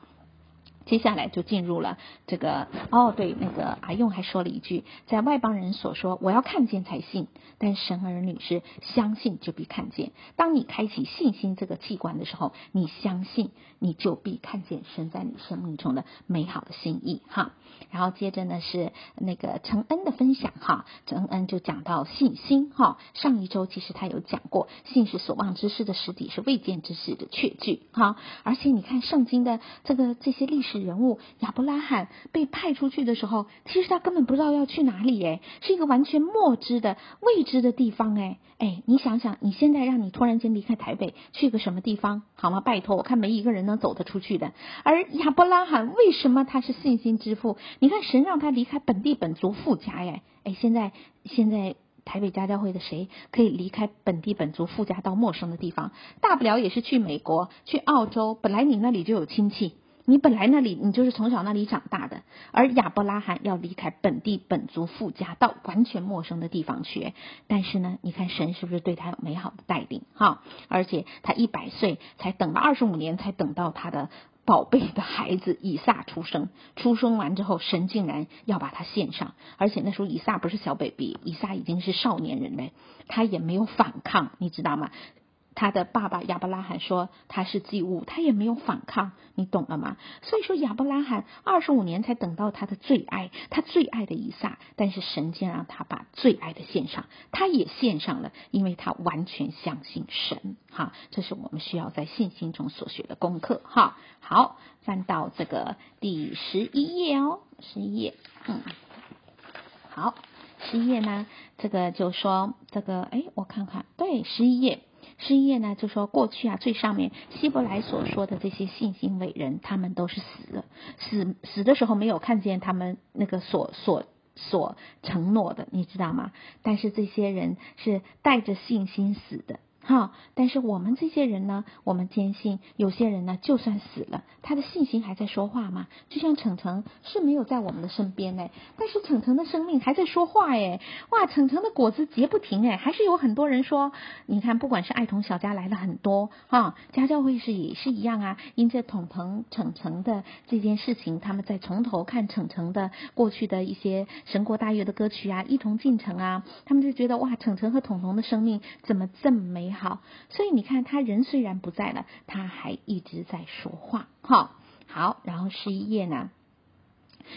接下来就进入了这个哦，对，那个阿用还说了一句，在外邦人所说，我要看见才信，但神儿女是相信就必看见。当你开启信心这个器官的时候，你相信你就必看见神在你生命中的美好的心意哈。然后接着呢是那个承恩的分享哈，承恩就讲到信心哈。上一周其实他有讲过，信是所望之事的实体，是未见之事的确据哈。而且你看圣经的这个这些历史。人物亚伯拉罕被派出去的时候，其实他根本不知道要去哪里，诶，是一个完全未知的未知的地方，诶，诶，你想想，你现在让你突然间离开台北，去个什么地方，好吗？拜托，我看没一个人能走得出去的。而亚伯拉罕为什么他是信心之父？你看神让他离开本地本族富家，诶，诶，现在现在台北家教会的谁可以离开本地本族富家到陌生的地方？大不了也是去美国、去澳洲，本来你那里就有亲戚。你本来那里，你就是从小那里长大的，而亚伯拉罕要离开本地本族父家，到完全陌生的地方去。但是呢，你看神是不是对他有美好的带领？哈，而且他一百岁才等了二十五年，才等到他的宝贝的孩子以撒出生。出生完之后，神竟然要把他献上，而且那时候以撒不是小 baby，以撒已经是少年人嘞，他也没有反抗，你知道吗？他的爸爸亚伯拉罕说他是祭物，他也没有反抗，你懂了吗？所以说亚伯拉罕二十五年才等到他的最爱，他最爱的以撒，但是神竟让他把最爱的献上，他也献上了，因为他完全相信神。哈，这是我们需要在信心中所学的功课。哈，好，翻到这个第十一页哦，十一页，嗯，好。十一页呢，这个就说这个，哎，我看看，对，十一页，十一页呢就说过去啊，最上面希伯来所说的这些信心伟人，他们都是死了，死死的时候没有看见他们那个所所所承诺的，你知道吗？但是这些人是带着信心死的。哈，但是我们这些人呢，我们坚信有些人呢，就算死了，他的信心还在说话嘛。就像程程是没有在我们的身边哎，但是程程的生命还在说话哎，哇，程程的果子结不停哎，还是有很多人说，你看，不管是爱童小家来了很多哈，家教会是也是一样啊，因着统腾程程的这件事情，他们在从头看程程的过去的一些神国大乐的歌曲啊，一同进城啊，他们就觉得哇，程程和统统的生命怎么这么美好。所以你看，他人虽然不在了，他还一直在说话。哈，好，然后十一页呢，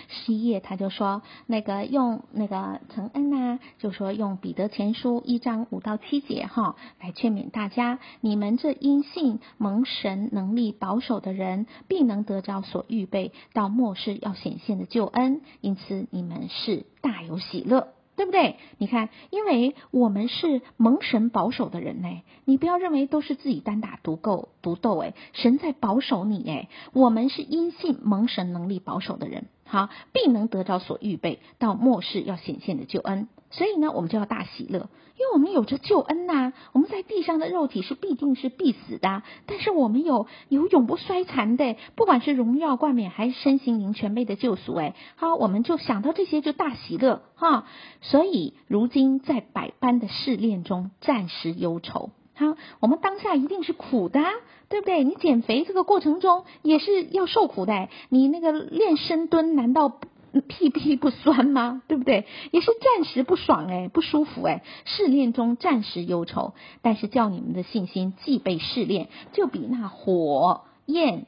十一页他就说，那个用那个承恩呐，就说用彼得前书一章五到七节哈，来劝勉大家，你们这因信蒙神能力保守的人，必能得着所预备到末世要显现的救恩，因此你们是大有喜乐。对不对？你看，因为我们是蒙神保守的人呢，你不要认为都是自己单打独斗独斗哎，神在保守你哎，我们是因信蒙神能力保守的人，好，必能得到所预备到末世要显现的救恩。所以呢，我们就要大喜乐，因为我们有着救恩呐、我们在地上的肉体是必定是必死的，但是我们有有永不衰残的，不管是荣耀冠冕还是身心灵全备的救赎。哎，好，我们就想到这些就大喜乐哈。所以如今在百般的试炼中暂时忧愁，好，我们当下一定是苦的，对不对？你减肥这个过程中也是要受苦的，你那个练深蹲难道？屁屁不酸吗？对不对？也是暂时不爽哎，不舒服哎。试炼中暂时忧愁，但是叫你们的信心既被试炼，就比那火焰、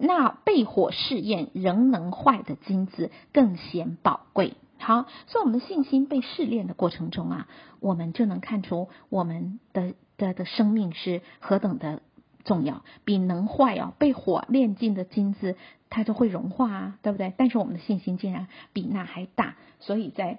那被火试验仍能坏的金子更显宝贵。好，所以我们的信心被试炼的过程中啊，我们就能看出我们的的的生命是何等的重要，比能坏哦，被火炼尽的金子。它就会融化啊，对不对？但是我们的信心竟然比那还大，所以在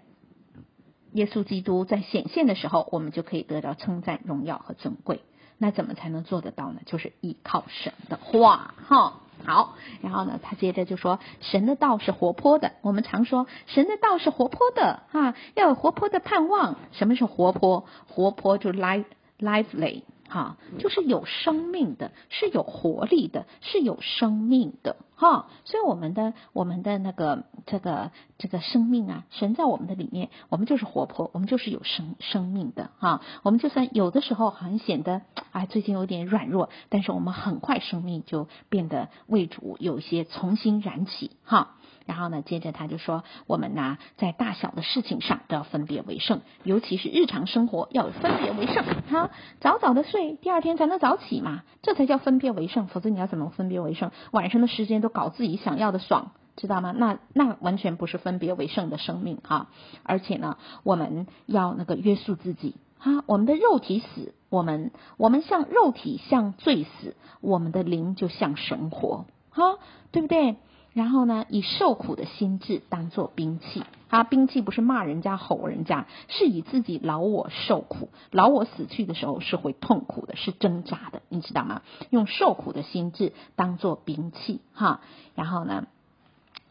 耶稣基督在显现的时候，我们就可以得到称赞、荣耀和尊贵。那怎么才能做得到呢？就是依靠神的话，哈。好，然后呢，他接着就说，神的道是活泼的。我们常说，神的道是活泼的，哈，要有活泼的盼望。什么是活泼？活泼就 live lively。哈，就是有生命的，是有活力的，是有生命的哈。所以我们的我们的那个这个这个生命啊，神在我们的里面，我们就是活泼，我们就是有生生命的哈。我们就算有的时候很显得哎，最近有点软弱，但是我们很快生命就变得为主有一些重新燃起哈。然后呢，接着他就说，我们呢，在大小的事情上都要分别为圣，尤其是日常生活要分别为圣。哈，早早的睡，第二天才能早起嘛，这才叫分别为圣。否则你要怎么分别为圣？晚上的时间都搞自己想要的爽，知道吗？那那完全不是分别为圣的生命哈。而且呢，我们要那个约束自己哈，我们的肉体死，我们我们像肉体像罪死，我们的灵就像神活哈，对不对？然后呢，以受苦的心智当做兵器。啊，兵器不是骂人家、吼人家，是以自己老我受苦，老我死去的时候是会痛苦的，是挣扎的，你知道吗？用受苦的心智当做兵器，哈。然后呢，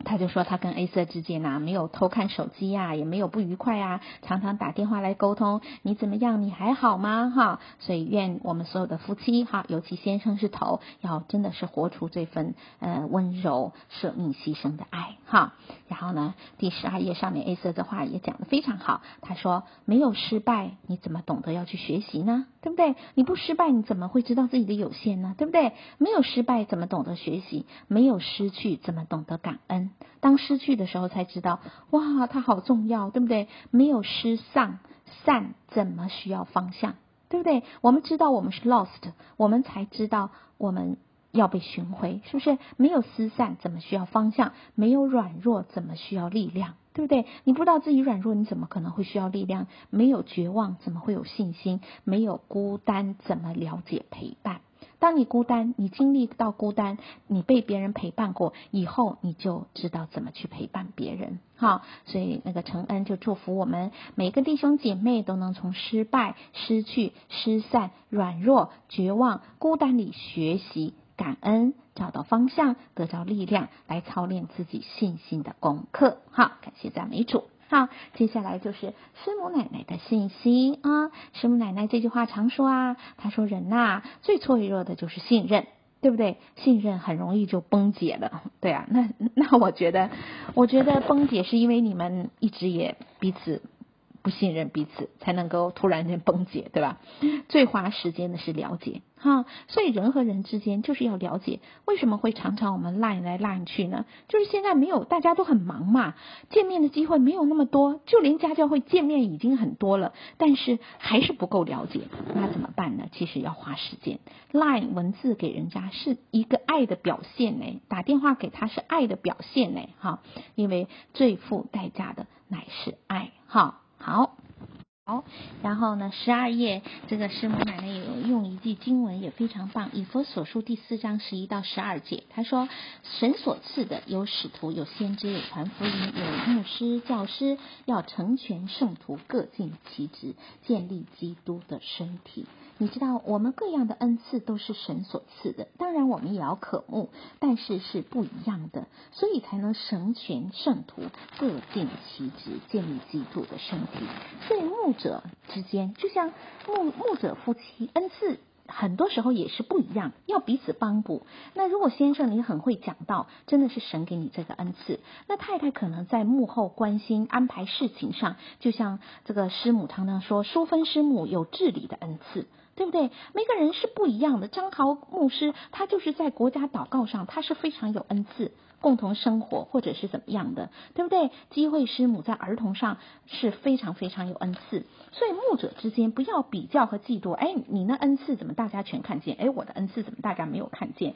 他就说他跟 A 色之间呐、啊，没有偷看手机呀、也没有不愉快啊，常常打电话来沟通，你怎么样？你还好吗？哈，所以愿我们所有的夫妻哈，尤其先生是头，要真的是活出这份呃温柔、舍命、牺牲的爱哈。然后呢，第十二页上面 A 色的话也讲得非常好，他说没有失败，你怎么懂得要去学习呢？对不对？你不失败，你怎么会知道自己的有限呢？对不对？没有失败，怎么懂得学习？没有失去，怎么懂得感恩？当失去的时候，才知道哇，它好重要，对不对？没有失丧，散怎么需要方向？对不对？我们知道我们是 lost，我们才知道我们要被寻回，是不是？没有失散，怎么需要方向？没有软弱，怎么需要力量？对不对？你不知道自己软弱，你怎么可能会需要力量？没有绝望，怎么会有信心？没有孤单，怎么了解陪伴？当你孤单，你经历到孤单，你被别人陪伴过，以后你就知道怎么去陪伴别人。好，所以那个承恩就祝福我们每个弟兄姐妹都能从失败、失去、失散、软弱、绝望、孤单里学习感恩，找到方向，得到力量，来操练自己信心的功课。好，感谢赞美主。好，接下来就是师母奶奶的信息啊。师母奶奶这句话常说啊，她说人呐、最脆弱的就是信任，对不对？信任很容易就崩解了，对啊。那那我觉得，我觉得崩解是因为你们一直也彼此不信任彼此，才能够突然间崩解，对吧？最花时间的是了解。哈，所以人和人之间就是要了解，为什么会常常我们赖来赖去呢？就是现在没有，大家都很忙嘛，见面的机会没有那么多，就连家教会见面已经很多了，但是还是不够了解，那怎么办呢？其实要花时间，赖文字给人家是一个爱的表现呢，打电话给他是爱的表现呢，哈，因为最付代价的乃是爱，哈，好。好，然后呢，十二页这个师母奶奶有用一句经文也非常棒，以佛所书第四章十一到十二节，他说：“神所赐的有使徒，有先知，有传福音，有牧师、教师，要成全圣徒，各尽其职，建立基督的身体。”你知道，我们各样的恩赐都是神所赐的，当然我们也要渴慕，但是是不一样的，所以才能成全圣徒，各尽其职，建立基督的身体。所以牧者之间，就像牧牧者夫妻，恩赐很多时候也是不一样，要彼此帮补。那如果先生你很会讲道，真的是神给你这个恩赐，那太太可能在幕后关心安排事情上，就像这个师母常常说，淑芬师母有治理的恩赐。对不对？每个人是不一样的。张豪牧师他就是在国家祷告上，他是非常有恩赐。共同生活或者是怎么样的，对不对？机会师母在儿童上是非常非常有恩赐，所以牧者之间不要比较和嫉妒。哎，你那恩赐怎么大家全看见？哎，我的恩赐怎么大家没有看见？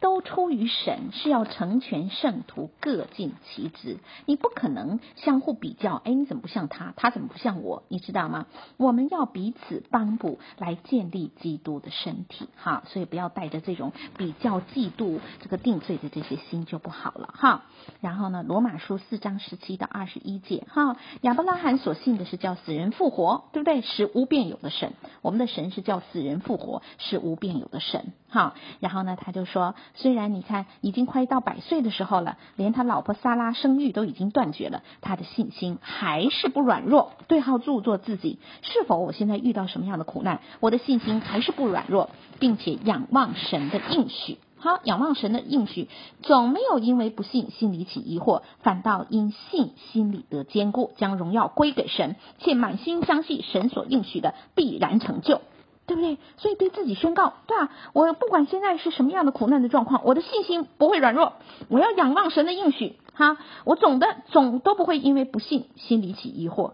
都出于神，是要成全圣徒，各尽其职。你不可能相互比较。哎，你怎么不像他？他怎么不像我？你知道吗？我们要彼此帮补，来建立基督的身体。哈，所以不要带着这种比较、嫉妒、这个定罪的这些心就不好。好了哈，然后呢，罗马书四章十七到二十一节哈，亚伯拉罕所信的是叫死人复活，对不对？使无变有的神，我们的神是叫死人复活，使无变有的神哈。然后呢，他就说，虽然你看已经快到百岁的时候了，连他老婆撒拉生育都已经断绝了，他的信心还是不软弱。对号著作自己，是否我现在遇到什么样的苦难，我的信心还是不软弱，并且仰望神的应许。好，仰望神的应许，总没有因为不信心里起疑惑，反倒因信心里得坚固，将荣耀归给神，且满心相信神所应许的必然成就，对不对？所以对自己宣告，对啊，我不管现在是什么样的苦难的状况，我的信心不会软弱，我要仰望神的应许，哈，我总的总都不会因为不信心里起疑惑。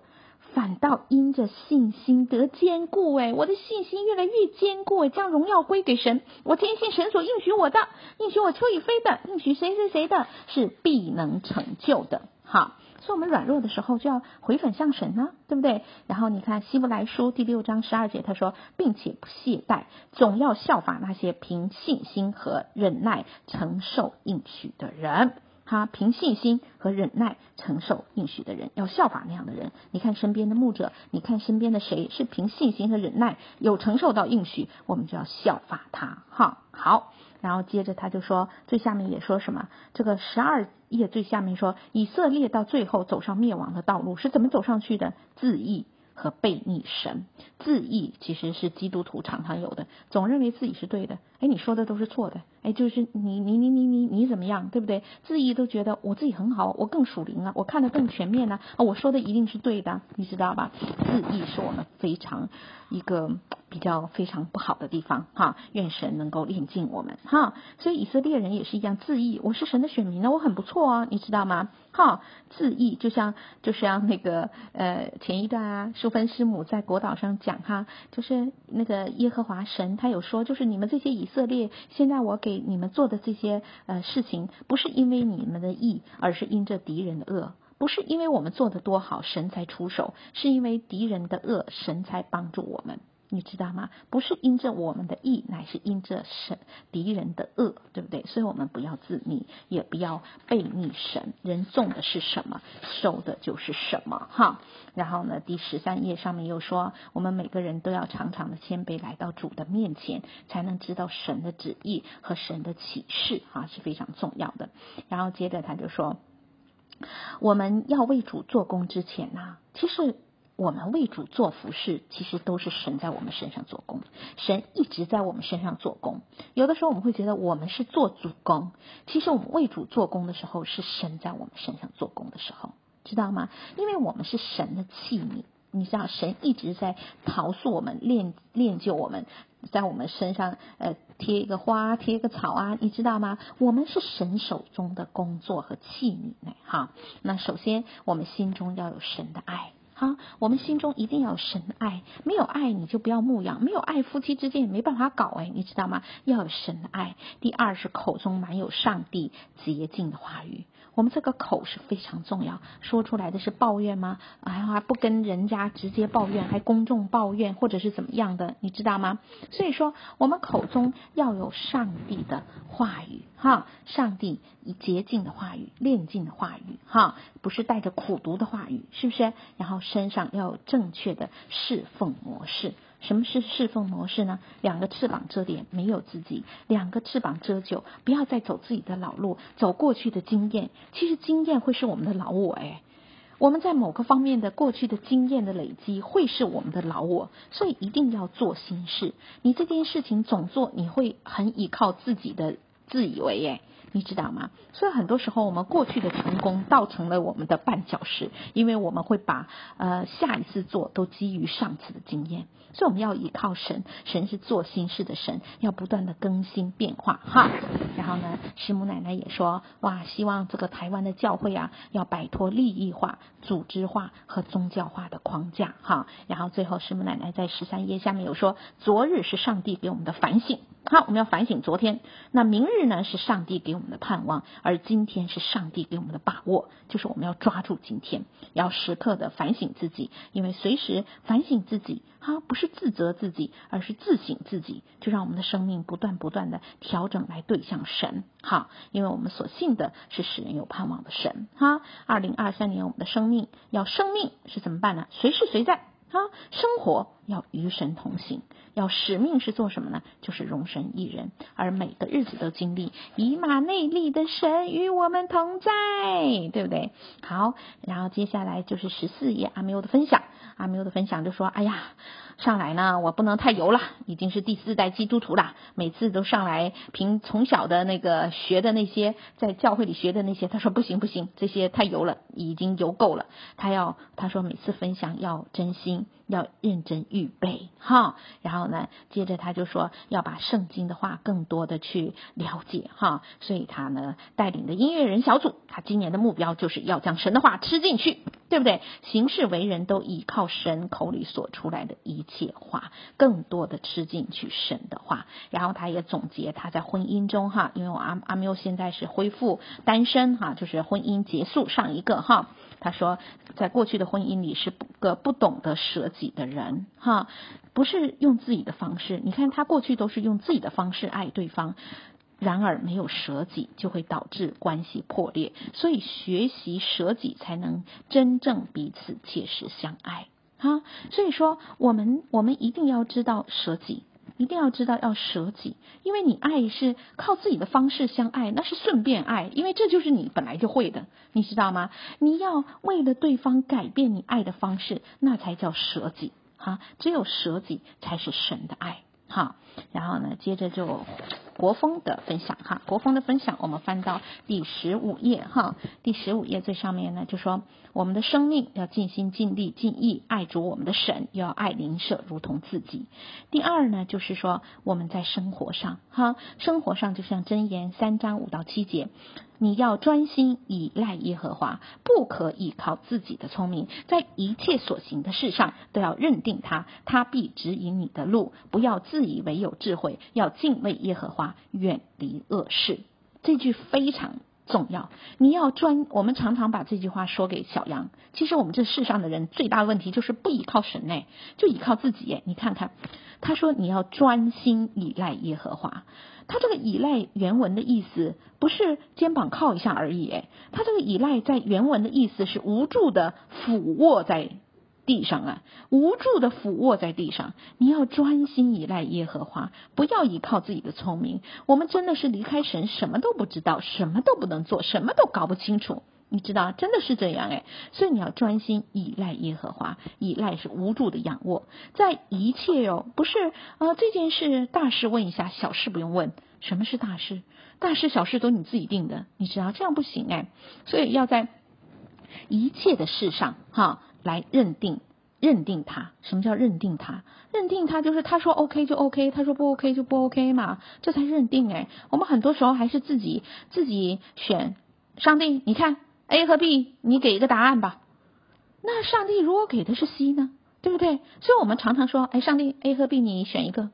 反倒因着信心得坚固，哎，我的信心越来越坚固，哎，将荣耀归给神。我坚信神所应许我的，应许我邱以飞的，应许谁谁谁的，是必能成就的。好，所以我们软弱的时候就要回返向神呢，对不对？然后你看希伯来书第六章十二节，他说，并且不懈怠，总要效法那些凭信心和忍耐承受应许的人。他凭信心和忍耐承受应许的人，要效法那样的人。你看身边的牧者，你看身边的谁是凭信心和忍耐有承受到应许，我们就要效法他。哈，好，然后接着他就说，最下面也说什么？这个十二页最下面说，以色列到最后走上灭亡的道路是怎么走上去的？自义和悖逆神。自义其实是基督徒常常有的，总认为自己是对的。哎，你说的都是错的。哎，就是你你你你你你怎么样，对不对？自义都觉得我自己很好，我更属灵啊，我看得更全面呢，啊，我说的一定是对的，你知道吧？自义是我们非常一个比较非常不好的地方哈。愿神能够炼净我们哈。所以以色列人也是一样，自义我是神的选民呢，我很不错啊，你知道吗？哈，自义就像就像那个呃前一段啊，淑芬师母在国岛上讲哈，就是那个耶和华神他有说，就是你们这些以色列，现在我给。你们做的这些呃事情，不是因为你们的义，而是因着敌人的恶；不是因为我们做的多好，神才出手，是因为敌人的恶，神才帮助我们。你知道吗？不是因着我们的义，乃是因着神敌人的恶，对不对？所以我们不要自逆，也不要背逆神。人种的是什么，收的就是什么。哈。然后呢，第十三页上面又说，我们每个人都要常常的谦卑来到主的面前，才能知道神的旨意和神的启示，哈，是非常重要的。然后接着他就说，我们要为主做工之前呢，其实。我们为主做服事，其实都是神在我们身上做工。神一直在我们身上做工。有的时候我们会觉得我们是做主工，其实我们为主做工的时候，是神在我们身上做工的时候，知道吗？因为我们是神的器皿，你知道，神一直在陶塑我们、练练就我们，在我们身上呃贴一个花、贴一个草啊，你知道吗？我们是神手中的工作和器皿呢。哈，那首先我们心中要有神的爱。好，我们心中一定要有神爱，没有爱你就不要牧养，没有爱夫妻之间也没办法搞哎，你知道吗？要有神爱。第二是口中满有上帝洁净的话语。我们这个口是非常重要，说出来的是抱怨吗？哎呀，不跟人家直接抱怨，还公众抱怨，或者是怎么样的，你知道吗？所以说，我们口中要有上帝的话语，哈，上帝以洁净的话语、炼净的话语，哈，不是带着苦毒的话语，是不是？然后身上要有正确的侍奉模式。什么是侍奉模式呢？两个翅膀遮脸，没有自己；两个翅膀遮酒，不要再走自己的老路，走过去的经验。其实经验会是我们的老我，哎，我们在某个方面的过去的经验的累积，会是我们的老我。所以一定要做新事。你这件事情总做，你会很依靠自己的自以为，哎。你知道吗？所以很多时候，我们过去的成功倒成了我们的绊脚石，因为我们会把呃下一次做都基于上次的经验。所以我们要依靠神，神是做新事的神，要不断的更新变化哈。然后呢，师母奶奶也说，哇，希望这个台湾的教会啊，要摆脱利益化、组织化和宗教化的框架哈。然后最后，师母奶奶在十三页下面有说，昨日是上帝给我们的反省。好，我们要反省昨天。那明日呢？是上帝给我们的盼望，而今天是上帝给我们的把握。就是我们要抓住今天，要时刻的反省自己，因为随时反省自己，哈，不是自责自己，而是自省自己，就让我们的生命不断不断的调整来对向神。好，因为我们所信的是使人有盼望的神。哈，二零二三年我们的生命要生命是怎么办呢？随时随在。啊，生活要与神同行，要使命是做什么呢？就是容神一人，而每个日子都经历以马内利的神与我们同在，对不对？好，然后接下来就是十四页阿缪的分享，阿缪的分享就说：哎呀。上来呢，我不能太油了，已经是第四代基督徒了。每次都上来凭从小的那个学的那些，在教会里学的那些，他说不行不行，这些太油了，已经油够了。他要他说每次分享要真心，要认真预备哈。然后呢，接着他就说要把圣经的话更多的去了解哈。所以他呢带领的音乐人小组，他今年的目标就是要将神的话吃进去。对不对？行事为人都依靠神口里所出来的一切话，更多的吃进去神的话。然后他也总结他在婚姻中哈，因为我阿阿缪现在是恢复单身哈，就是婚姻结束上一个哈。他说，在过去的婚姻里是个不懂得舍己的人哈，不是用自己的方式。你看他过去都是用自己的方式爱对方。然而，没有舍己，就会导致关系破裂。所以，学习舍己，才能真正彼此切实相爱。啊，所以说，我们我们一定要知道舍己，一定要知道要舍己，因为你爱是靠自己的方式相爱，那是顺便爱，因为这就是你本来就会的，你知道吗？你要为了对方改变你爱的方式，那才叫舍己。啊，只有舍己，才是神的爱。好，然后呢，接着就。国风的分享哈，国风的分享，我们翻到第十五页哈，第十五页最上面呢，就说我们的生命要尽心尽力尽意爱主我们的神，又要爱邻舍如同自己。第二呢，就是说我们在生活上哈，生活上就像箴言三章五到七节。你要专心倚赖耶和华，不可依靠自己的聪明，在一切所行的事上都要认定他，他必指引你的路。不要自以为有智慧，要敬畏耶和华，远离恶事。这句非常重要。你要专，我们常常把这句话说给小杨。其实我们这世上的人最大的问题就是不依靠神呢，就依靠自己。你看看，他说你要专心依赖耶和华。他这个依赖原文的意思不是肩膀靠一下而已，哎，他这个依赖在原文的意思是无助的俯卧在地上啊，无助的俯卧在地上。你要专心依赖耶和华，不要依靠自己的聪明。我们真的是离开神，什么都不知道，什么都不能做，什么都搞不清楚。你知道，真的是这样哎。所以你要专心依赖耶和华，依赖是无助的仰卧，在一切哦，不是呃这件事大事问一下，小事不用问。什么是大事？大事小事都你自己定的，你知道这样不行哎。所以要在一切的事上哈。来认定，认定他。什么叫认定他？认定他就是他说 OK 就 OK，他说不 OK 就不 OK 嘛，这才认定哎。我们很多时候还是自己自己选。上帝，你看 A 和 B，你给一个答案吧。那上帝如果给的是 C 呢？对不对？所以我们常常说，哎，上帝 A 和 B 你选一个。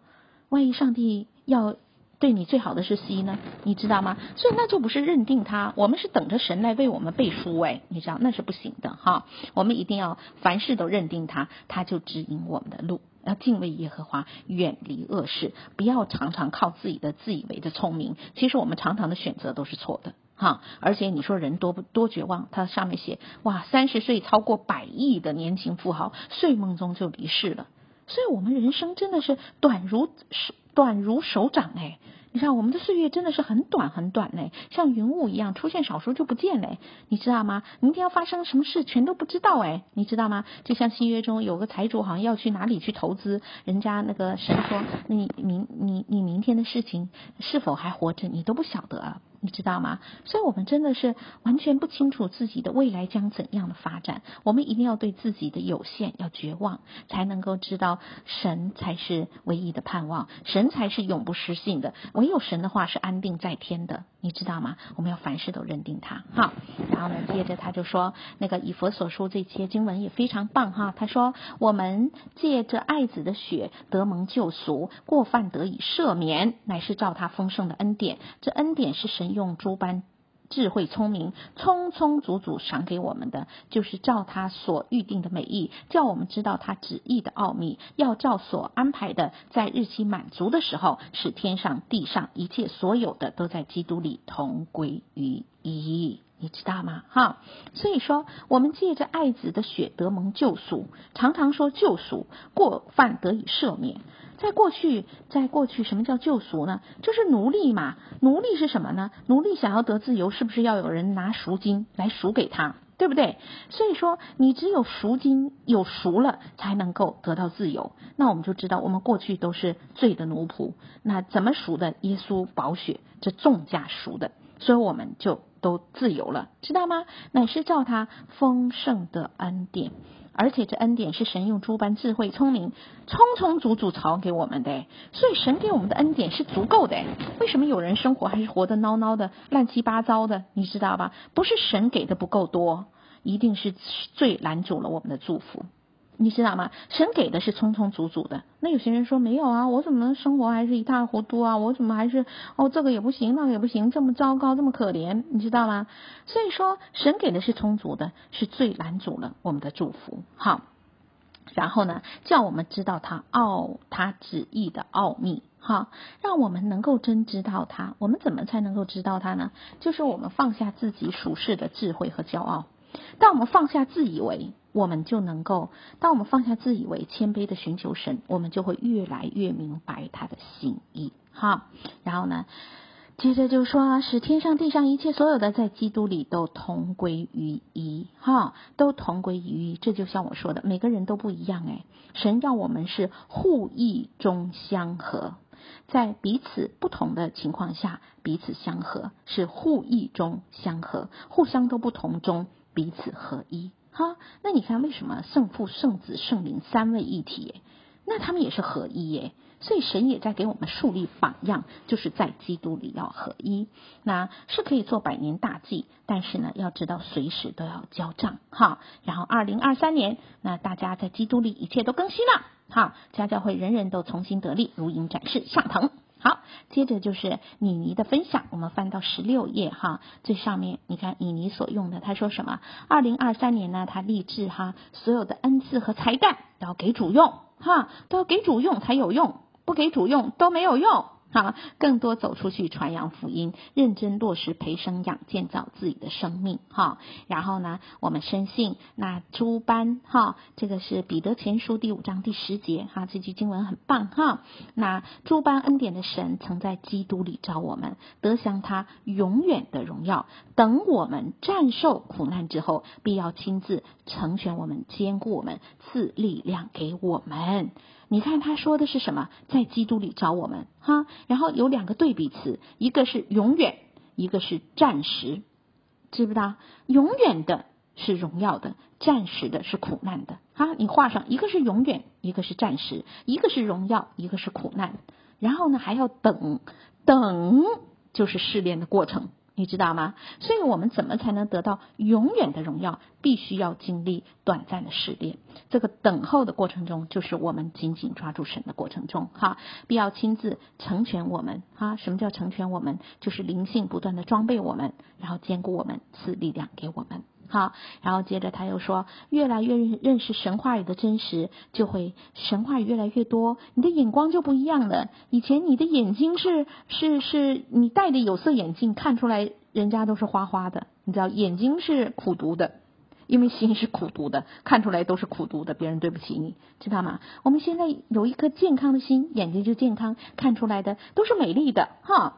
万一上帝要。对你最好的是 C 呢，你知道吗？所以那就不是认定他，我们是等着神来为我们背书哎，你知道那是不行的哈。我们一定要凡事都认定他，他就指引我们的路，要敬畏耶和华，远离恶事，不要常常靠自己的自以为的聪明。其实我们常常的选择都是错的哈。而且你说人多不多绝望？他上面写哇，三十岁超过百亿的年轻富豪，睡梦中就离世了。所以我们人生真的是短如手短如手掌哎。你看我们的岁月真的是很短很短嘞，像云雾一样出现少数就不见嘞，你知道吗？明天要发生什么事全都不知道哎，你知道吗？就像新约中有个财主好像要去哪里去投资，人家那个神说，你明你你明天的事情是否还活着，你都不晓得了。你知道吗？所以，我们真的是完全不清楚自己的未来将怎样的发展。我们一定要对自己的有限要绝望，才能够知道神才是唯一的盼望，神才是永不失信的。唯有神的话是安定在天的，你知道吗？我们要凡事都认定他。好，然后呢，接着他就说，那个以佛所书这些经文也非常棒哈。他说，我们借着爱子的血得蒙救赎，过犯得以赦免，乃是照他丰盛的恩典。这恩典是神。用诸般智慧聪明，充充足足赏给我们的，就是照他所预定的美意，叫我们知道他旨意的奥秘，要照所安排的，在日期满足的时候，使天上地上一切所有的都在基督里同归于一，你知道吗？哈，所以说我们借着爱子的血得蒙救赎，常常说救赎，过犯得以赦免。在过去，在过去，什么叫救赎呢？就是奴隶嘛。奴隶是什么呢？奴隶想要得自由，是不是要有人拿赎金来赎给他，对不对？所以说，你只有赎金有赎了，才能够得到自由。那我们就知道，我们过去都是罪的奴仆。那怎么赎的？耶稣宝血，这重价赎的，所以我们就都自由了，知道吗？乃是叫他丰盛的恩典。而且这恩典是神用诸般智慧、聪明，充充足足朝给我们的，所以神给我们的恩典是足够的。为什么有人生活还是活得孬孬的、乱七八糟的？你知道吧？不是神给的不够多，一定是最拦阻了我们的祝福。你知道吗？神给的是充充足足的。那有些人说没有啊，我怎么生活还是一塌糊涂啊？我怎么还是哦这个也不行，那个也不行，这么糟糕，这么可怜，你知道吗？所以说，神给的是充足的，是最拦阻了我们的祝福。好，然后呢，叫我们知道他奥他旨意的奥秘，哈，让我们能够真知道他。我们怎么才能够知道他呢？就是我们放下自己属世的智慧和骄傲。当我们放下自以为，我们就能够；当我们放下自以为，谦卑的寻求神，我们就会越来越明白他的心意。哈，然后呢，接着就说，使天上地上一切所有的，在基督里都同归于一。哈，都同归于一。这就像我说的，每个人都不一样哎。神让我们是互异中相合，在彼此不同的情况下彼此相合，是互异中相合，互相都不同中。彼此合一，哈，那你看为什么圣父、圣子、圣灵三位一体？那他们也是合一耶。所以神也在给我们树立榜样，就是在基督里要合一。那是可以做百年大计，但是呢，要知道随时都要交账，哈。然后二零二三年，那大家在基督里一切都更新了，哈，家教会人人都重新得力，如鹰展翅上腾。好，接着就是米妮的分享，我们翻到十六页哈，最上面你看米妮所用的，他说什么？二零二三年呢，他立志哈，所有的恩赐和才干都要给主用哈，都要给主用才有用，不给主用都没有用。好，更多走出去传扬福音，认真落实培生养建造自己的生命哈。然后呢，我们深信那诸般哈，这个是彼得前书第五章第十节哈，这句经文很棒哈。那诸般恩典的神曾在基督里召我们，得享他永远的荣耀。等我们战胜苦难之后，必要亲自成全我们，坚固我们，赐力量给我们。你看他说的是什么？在基督里找我们哈，然后有两个对比词，一个是永远，一个是暂时，知不知道？永远的是荣耀的，暂时的是苦难的。哈，你画上一个是永远，一个是暂时，一个是荣耀，一个是苦难。然后呢，还要等，等就是试炼的过程。你知道吗？所以我们怎么才能得到永远的荣耀？必须要经历短暂的试炼。这个等候的过程中，就是我们紧紧抓住神的过程中，哈，必要亲自成全我们，哈。什么叫成全我们？就是灵性不断的装备我们，然后兼顾我们，赐力量给我们。好，然后接着他又说，越来越认识神话语的真实，就会神话语越来越多，你的眼光就不一样了。以前你的眼睛是是是，你戴着有色眼镜看出来，人家都是花花的，你知道，眼睛是苦毒的，因为心是苦毒的，看出来都是苦毒的，别人对不起你，知道吗？我们现在有一颗健康的心，眼睛就健康，看出来的都是美丽的，哈。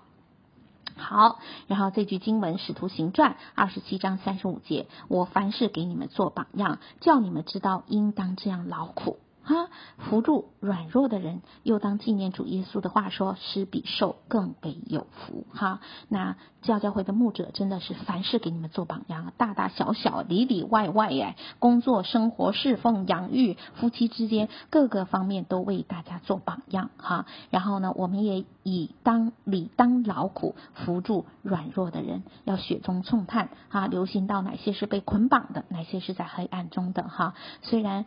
好，然后这句经文《使徒行传》二十七章三十五节，我凡事给你们做榜样，叫你们知道应当这样劳苦。哈，扶助软弱的人，又当纪念主耶稣的话说：“施比受更为有福。”哈，那教教会的牧者真的是凡事给你们做榜样，大大小小、里里外外哎，工作、生活、侍奉、养育、夫妻之间各个方面都为大家做榜样。哈，然后呢，我们也以当理当劳苦，扶助软弱的人，要雪中送炭。哈，留心到哪些是被捆绑的，哪些是在黑暗中的。哈，虽然。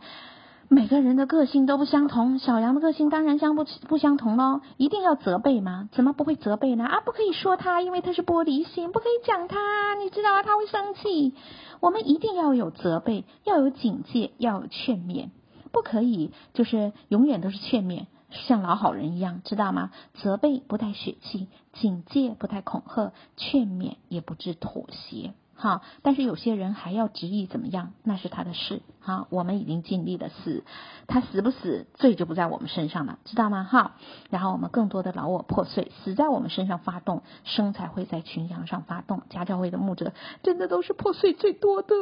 每个人的个性都不相同，小杨的个性当然相不不相同喽。一定要责备吗？怎么不会责备呢？啊，不可以说他，因为他是玻璃心，不可以讲他，你知道他会生气。我们一定要有责备，要有警戒，要有劝勉，不可以就是永远都是劝勉，像老好人一样，知道吗？责备不带血气，警戒不带恐吓，劝勉也不致妥协。哈，但是有些人还要执意怎么样，那是他的事。哈，我们已经尽力了死，他死不死，罪就不在我们身上了，知道吗？哈，然后我们更多的老我破碎，死在我们身上发动，生才会在群羊上发动。家教会的牧者真的都是破碎最多的，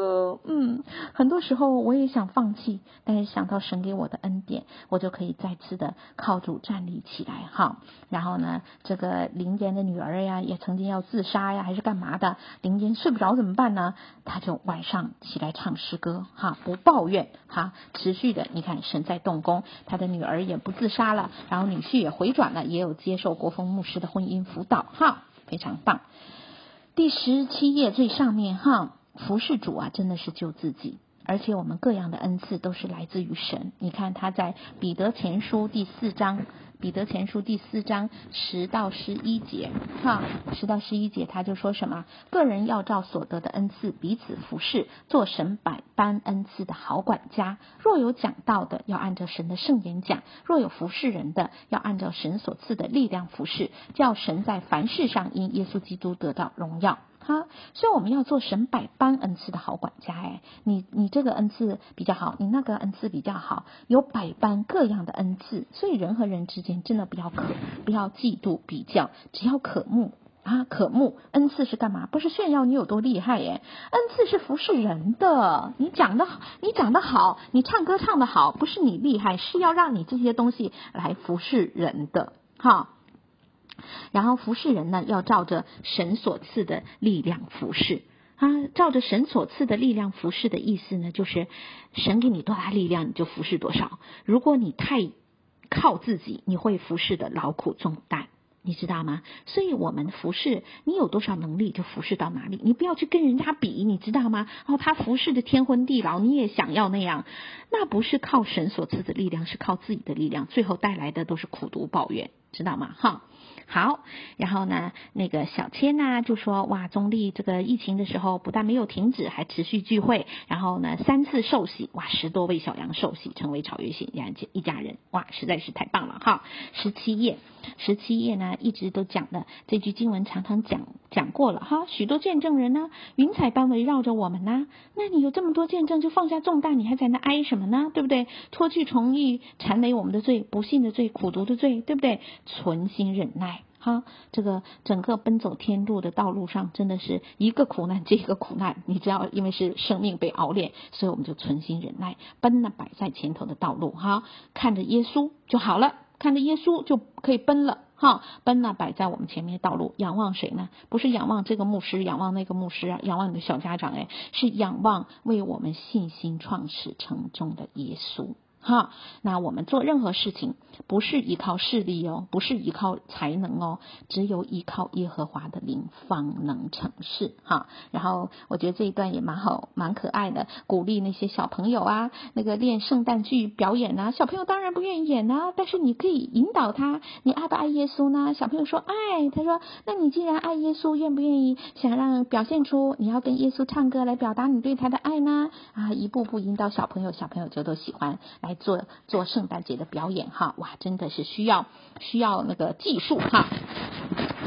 嗯，很多时候我也想放弃，但是想到神给我的恩典，我就可以再次的靠主站立起来。哈，然后呢，这个林间的女儿呀，也曾经要自杀呀，还是干嘛的？林间睡不着怎么？怎么办呢？他就晚上起来唱诗歌，哈，不抱怨，哈，持续的，你看神在动工，他的女儿也不自杀了，然后女婿也回转了，也有接受国风牧师的婚姻辅导，哈，非常棒。第十七页最上面，哈，服侍主啊，真的是救自己，而且我们各样的恩赐都是来自于神。你看他在彼得前书第四章。彼得前书第四章十到十一节，哈，十到十一节他就说什么？个人要照所得的恩赐彼此服侍，做神百般恩赐的好管家。若有讲道的，要按照神的圣言讲；若有服侍人的，要按照神所赐的力量服侍，叫神在凡事上因耶稣基督得到荣耀。哈，所以我们要做神百般恩赐的好管家。哎，你你这个恩赐比较好，你那个恩赐比较好，有百般各样的恩赐。所以人和人之间真的不要可不要嫉妒比较，只要渴慕啊，渴慕恩赐是干嘛？不是炫耀你有多厉害耶，恩赐是服侍人的。你讲的好，你讲的好，你唱歌唱的好，不是你厉害，是要让你这些东西来服侍人的。哈。然后服侍人呢，要照着神所赐的力量服侍啊，照着神所赐的力量服侍的意思呢，就是神给你多大力量，你就服侍多少。如果你太靠自己，你会服侍的劳苦重担，你知道吗？所以我们服侍，你有多少能力就服侍到哪里，你不要去跟人家比，你知道吗？哦，他服侍的天昏地老，你也想要那样，那不是靠神所赐的力量，是靠自己的力量，最后带来的都是苦读抱怨，知道吗？哈。好，然后呢，那个小千呢就说，哇，中立这个疫情的时候不但没有停止，还持续聚会，然后呢三次受洗，哇，十多位小羊受洗成为超越性一家人，哇，实在是太棒了哈。十七页，十七页呢一直都讲的这句经文，常常讲讲过了哈。许多见证人呢，云彩般围绕着我们呢，那你有这么多见证，就放下重担，你还在那哀什么呢？对不对？脱去重益缠累我们的罪，不信的罪，苦毒的罪，对不对？存心忍耐。哈，这个整个奔走天路的道路上，真的是一个苦难接一个苦难。你知道，因为是生命被熬炼，所以我们就存心忍耐，奔那摆在前头的道路。哈，看着耶稣就好了，看着耶稣就可以奔了。哈，奔呢摆在我们前面的道路，仰望谁呢？不是仰望这个牧师，仰望那个牧师啊，仰望你的小家长，哎，是仰望为我们信心创始成终的耶稣。哈，那我们做任何事情，不是依靠势力哦，不是依靠才能哦，只有依靠耶和华的灵方能成事。哈，然后我觉得这一段也蛮好，蛮可爱的，鼓励那些小朋友啊，那个练圣诞剧表演啊，小朋友当然不愿意演啊，但是你可以引导他，你爱不爱耶稣呢？小朋友说爱，他说，那你既然爱耶稣，愿不愿意想让表现出你要跟耶稣唱歌来表达你对他的爱呢？啊，一步步引导小朋友，小朋友就都喜欢来。做做圣诞节的表演哈，哇，真的是需要需要那个技术哈。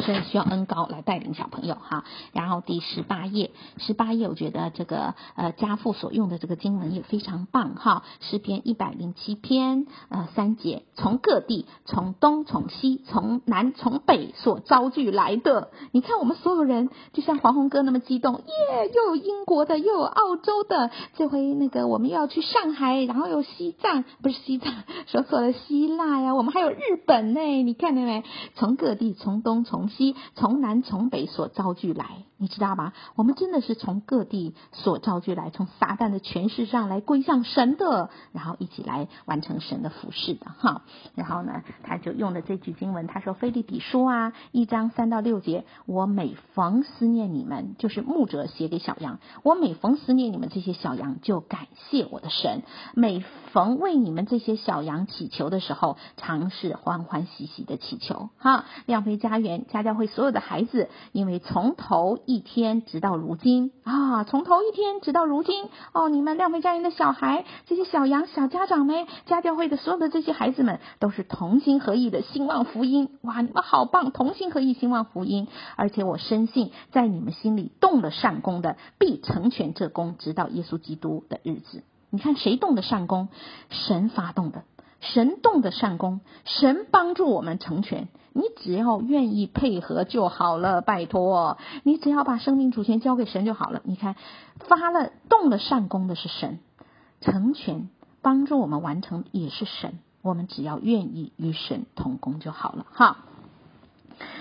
所以需要恩高来带领小朋友哈，然后第十八页，十八页我觉得这个呃家父所用的这个经文也非常棒哈，诗篇一百零七篇呃三节，从各地从东从西从南从北所招聚来的，你看我们所有人就像黄宏哥那么激动耶，又有英国的又有澳洲的，这回那个我们又要去上海，然后有西藏不是西藏说错了希腊呀，我们还有日本呢，你看到没？从各地从东从西。从南从北所遭聚来，你知道吗？我们真的是从各地所造聚来，从撒旦的权势上来归向神的，然后一起来完成神的服饰的哈。然后呢，他就用了这句经文，他说：“腓立比书啊，一章三到六节，我每逢思念你们，就是牧者写给小羊，我每逢思念你们这些小羊，就感谢我的神。每逢为你们这些小羊祈求的时候，常是欢欢喜喜的祈求。哈，亮飞家园家。教会所有的孩子，因为从头一天直到如今啊，从头一天直到如今哦，你们亮飞家园的小孩，这些小羊、小家长们，家教会的所有的这些孩子们，都是同心合意的兴旺福音。哇，你们好棒，同心合意兴旺福音。而且我深信，在你们心里动了善工的，必成全这工，直到耶稣基督的日子。你看谁动的善工？神发动的。神动的善功，神帮助我们成全。你只要愿意配合就好了，拜托，你只要把生命主权交给神就好了。你看，发了动了善功的是神，成全帮助我们完成也是神。我们只要愿意与神同工就好了，哈。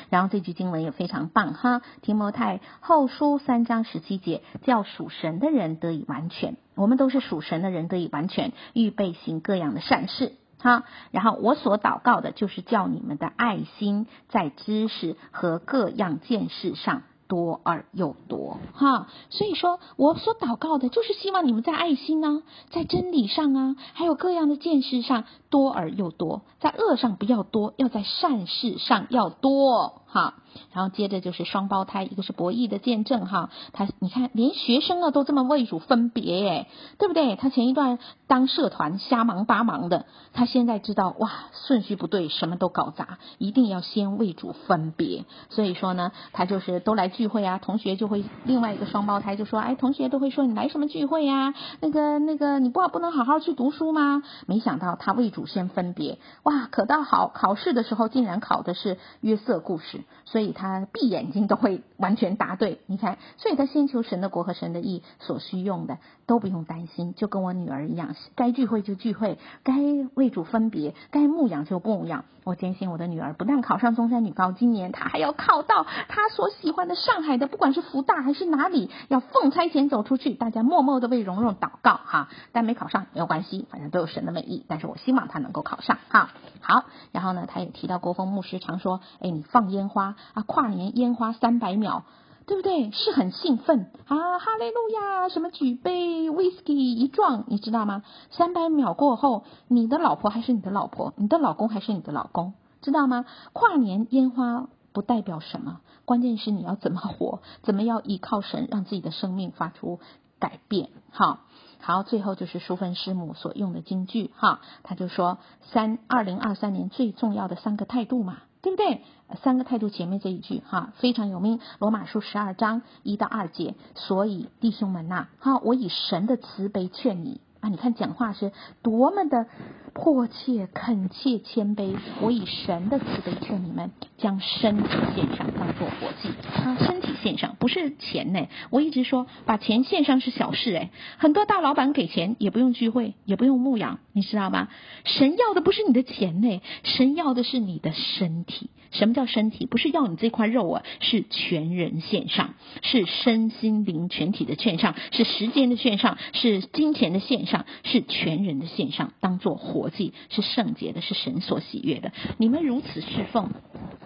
然后这句经文也非常棒，哈。提摩太后书三章十七节，叫属神的人得以完全。我们都是属神的人得以完全，预备行各样的善事。哈，然后我所祷告的就是叫你们的爱心在知识和各样见识上多而又多，哈。所以说我所祷告的就是希望你们在爱心呢、啊，在真理上啊，还有各样的见识上多而又多，在恶上不要多，要在善事上要多，哈。然后接着就是双胞胎，一个是博弈的见证哈，他你看连学生啊都这么为主分别哎，对不对？他前一段当社团瞎忙八忙的，他现在知道哇顺序不对，什么都搞砸，一定要先为主分别。所以说呢，他就是都来聚会啊，同学就会另外一个双胞胎就说，哎，同学都会说你来什么聚会呀？那个那个你不不能好好去读书吗？没想到他为主先分别，哇，可倒好，考试的时候竟然考的是约瑟故事，所以。他闭眼睛都会完全答对，你看，所以他先求神的国和神的义，所需用的都不用担心，就跟我女儿一样，该聚会就聚会，该为主分别，该牧养就牧养。我坚信我的女儿不但考上中山女高，今年她还要考到她所喜欢的上海的，不管是福大还是哪里，要奉差遣走出去。大家默默的为蓉蓉祷告哈，但没考上没有关系，反正都有神的美意。但是我希望她能够考上哈。好，然后呢，他也提到国风牧师常说，哎，你放烟花。花啊，跨年烟花三百秒，对不对？是很兴奋啊！哈利路亚，什么举杯威士忌一撞，你知道吗？三百秒过后，你的老婆还是你的老婆，你的老公还是你的老公。知道吗？跨年烟花不代表什么，关键是你要怎么活，怎么要依靠神，让自己的生命发出改变。好，好，最后就是淑芬师母所用的金句哈，他就说三二零二三年最重要的三个态度嘛。对不对？三个态度前面这一句哈非常有名，罗马书十二章一到二节。所以弟兄们呐、啊，哈，我以神的慈悲劝你你看讲话是多么的迫切、恳切、谦卑。我以神的慈悲劝你们，将身体献上，当做活祭啊！身体献上不是钱呢。我一直说把钱献上是小事诶，很多大老板给钱也不用聚会，也不用牧养。你知道吗？神要的不是你的钱呢，神要的是你的身体。什么叫身体？不是要你这块肉啊，是全人献上，是身心灵全体的献上，是时间的献上，是金钱的献上，是全人的献上，当做活祭，是圣洁的，是神所喜悦的。你们如此侍奉，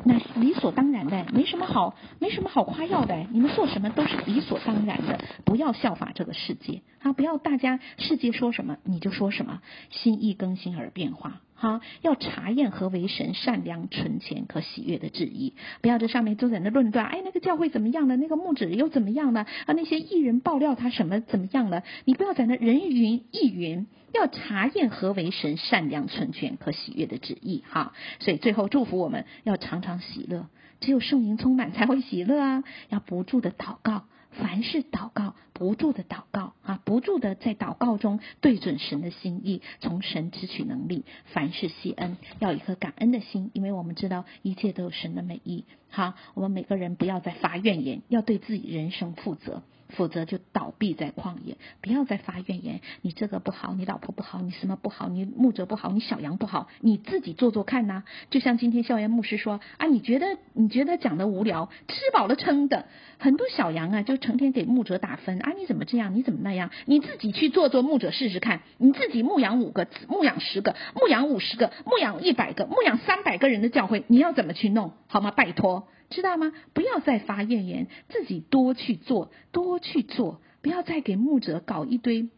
那理所当然的，没什么好，没什么好夸耀的。你们做什么都是理所当然的，不要效法这个世界。啊，不要大家世界说什么你就说什么，心意更新而变化。哈，要查验何为神善良、纯全、可喜悦的旨意。不要在上面都在那论断，哎，那个教会怎么样了？那个牧者又怎么样了？啊，那些艺人爆料他什么怎么样了？你不要在那人云亦云，要查验何为神善良、纯全、可喜悦的旨意。哈，所以最后祝福我们要常常喜乐，只有圣灵充满才会喜乐啊！要不住的祷告。凡是祷告，不住的祷告啊，不住的在祷告中对准神的心意，从神支取能力。凡是谢恩，要一颗感恩的心，因为我们知道一切都有神的美意。好，我们每个人不要再发怨言，要对自己人生负责。否则就倒闭在旷野，不要再发怨言。你这个不好，你老婆不好，你什么不好？你牧者不好，你小羊不好，你自己做做看呐。就像今天校园牧师说啊，你觉得你觉得讲的无聊，吃饱了撑的。很多小羊啊，就成天给牧者打分啊，你怎么这样？你怎么那样？你自己去做做牧者试试看，你自己牧养五个，牧养十个，牧养五十个，牧养一百个，牧养三百个人的教会，你要怎么去弄？好吗？拜托。知道吗？不要再发怨言，自己多去做，多去做，不要再给牧者搞一堆，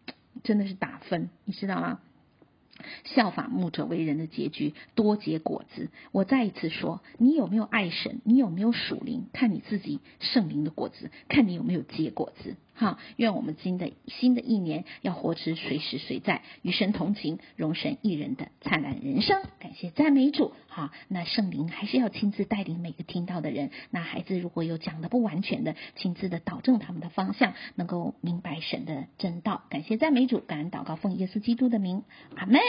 真的是打分，你知道吗？效法牧者为人的结局，多结果子。我再一次说，你有没有爱神？你有没有属灵？看你自己圣灵的果子，看你有没有结果子。好，愿我们新的新的一年要活出随时随在与神同行、荣神益人的灿烂人生。感谢赞美主。好，那圣灵还是要亲自带领每个听到的人。那孩子如果有讲的不完全的，亲自的导正他们的方向，能够明白神的真道。感谢赞美主，感恩祷告，奉耶稣基督的名，阿门。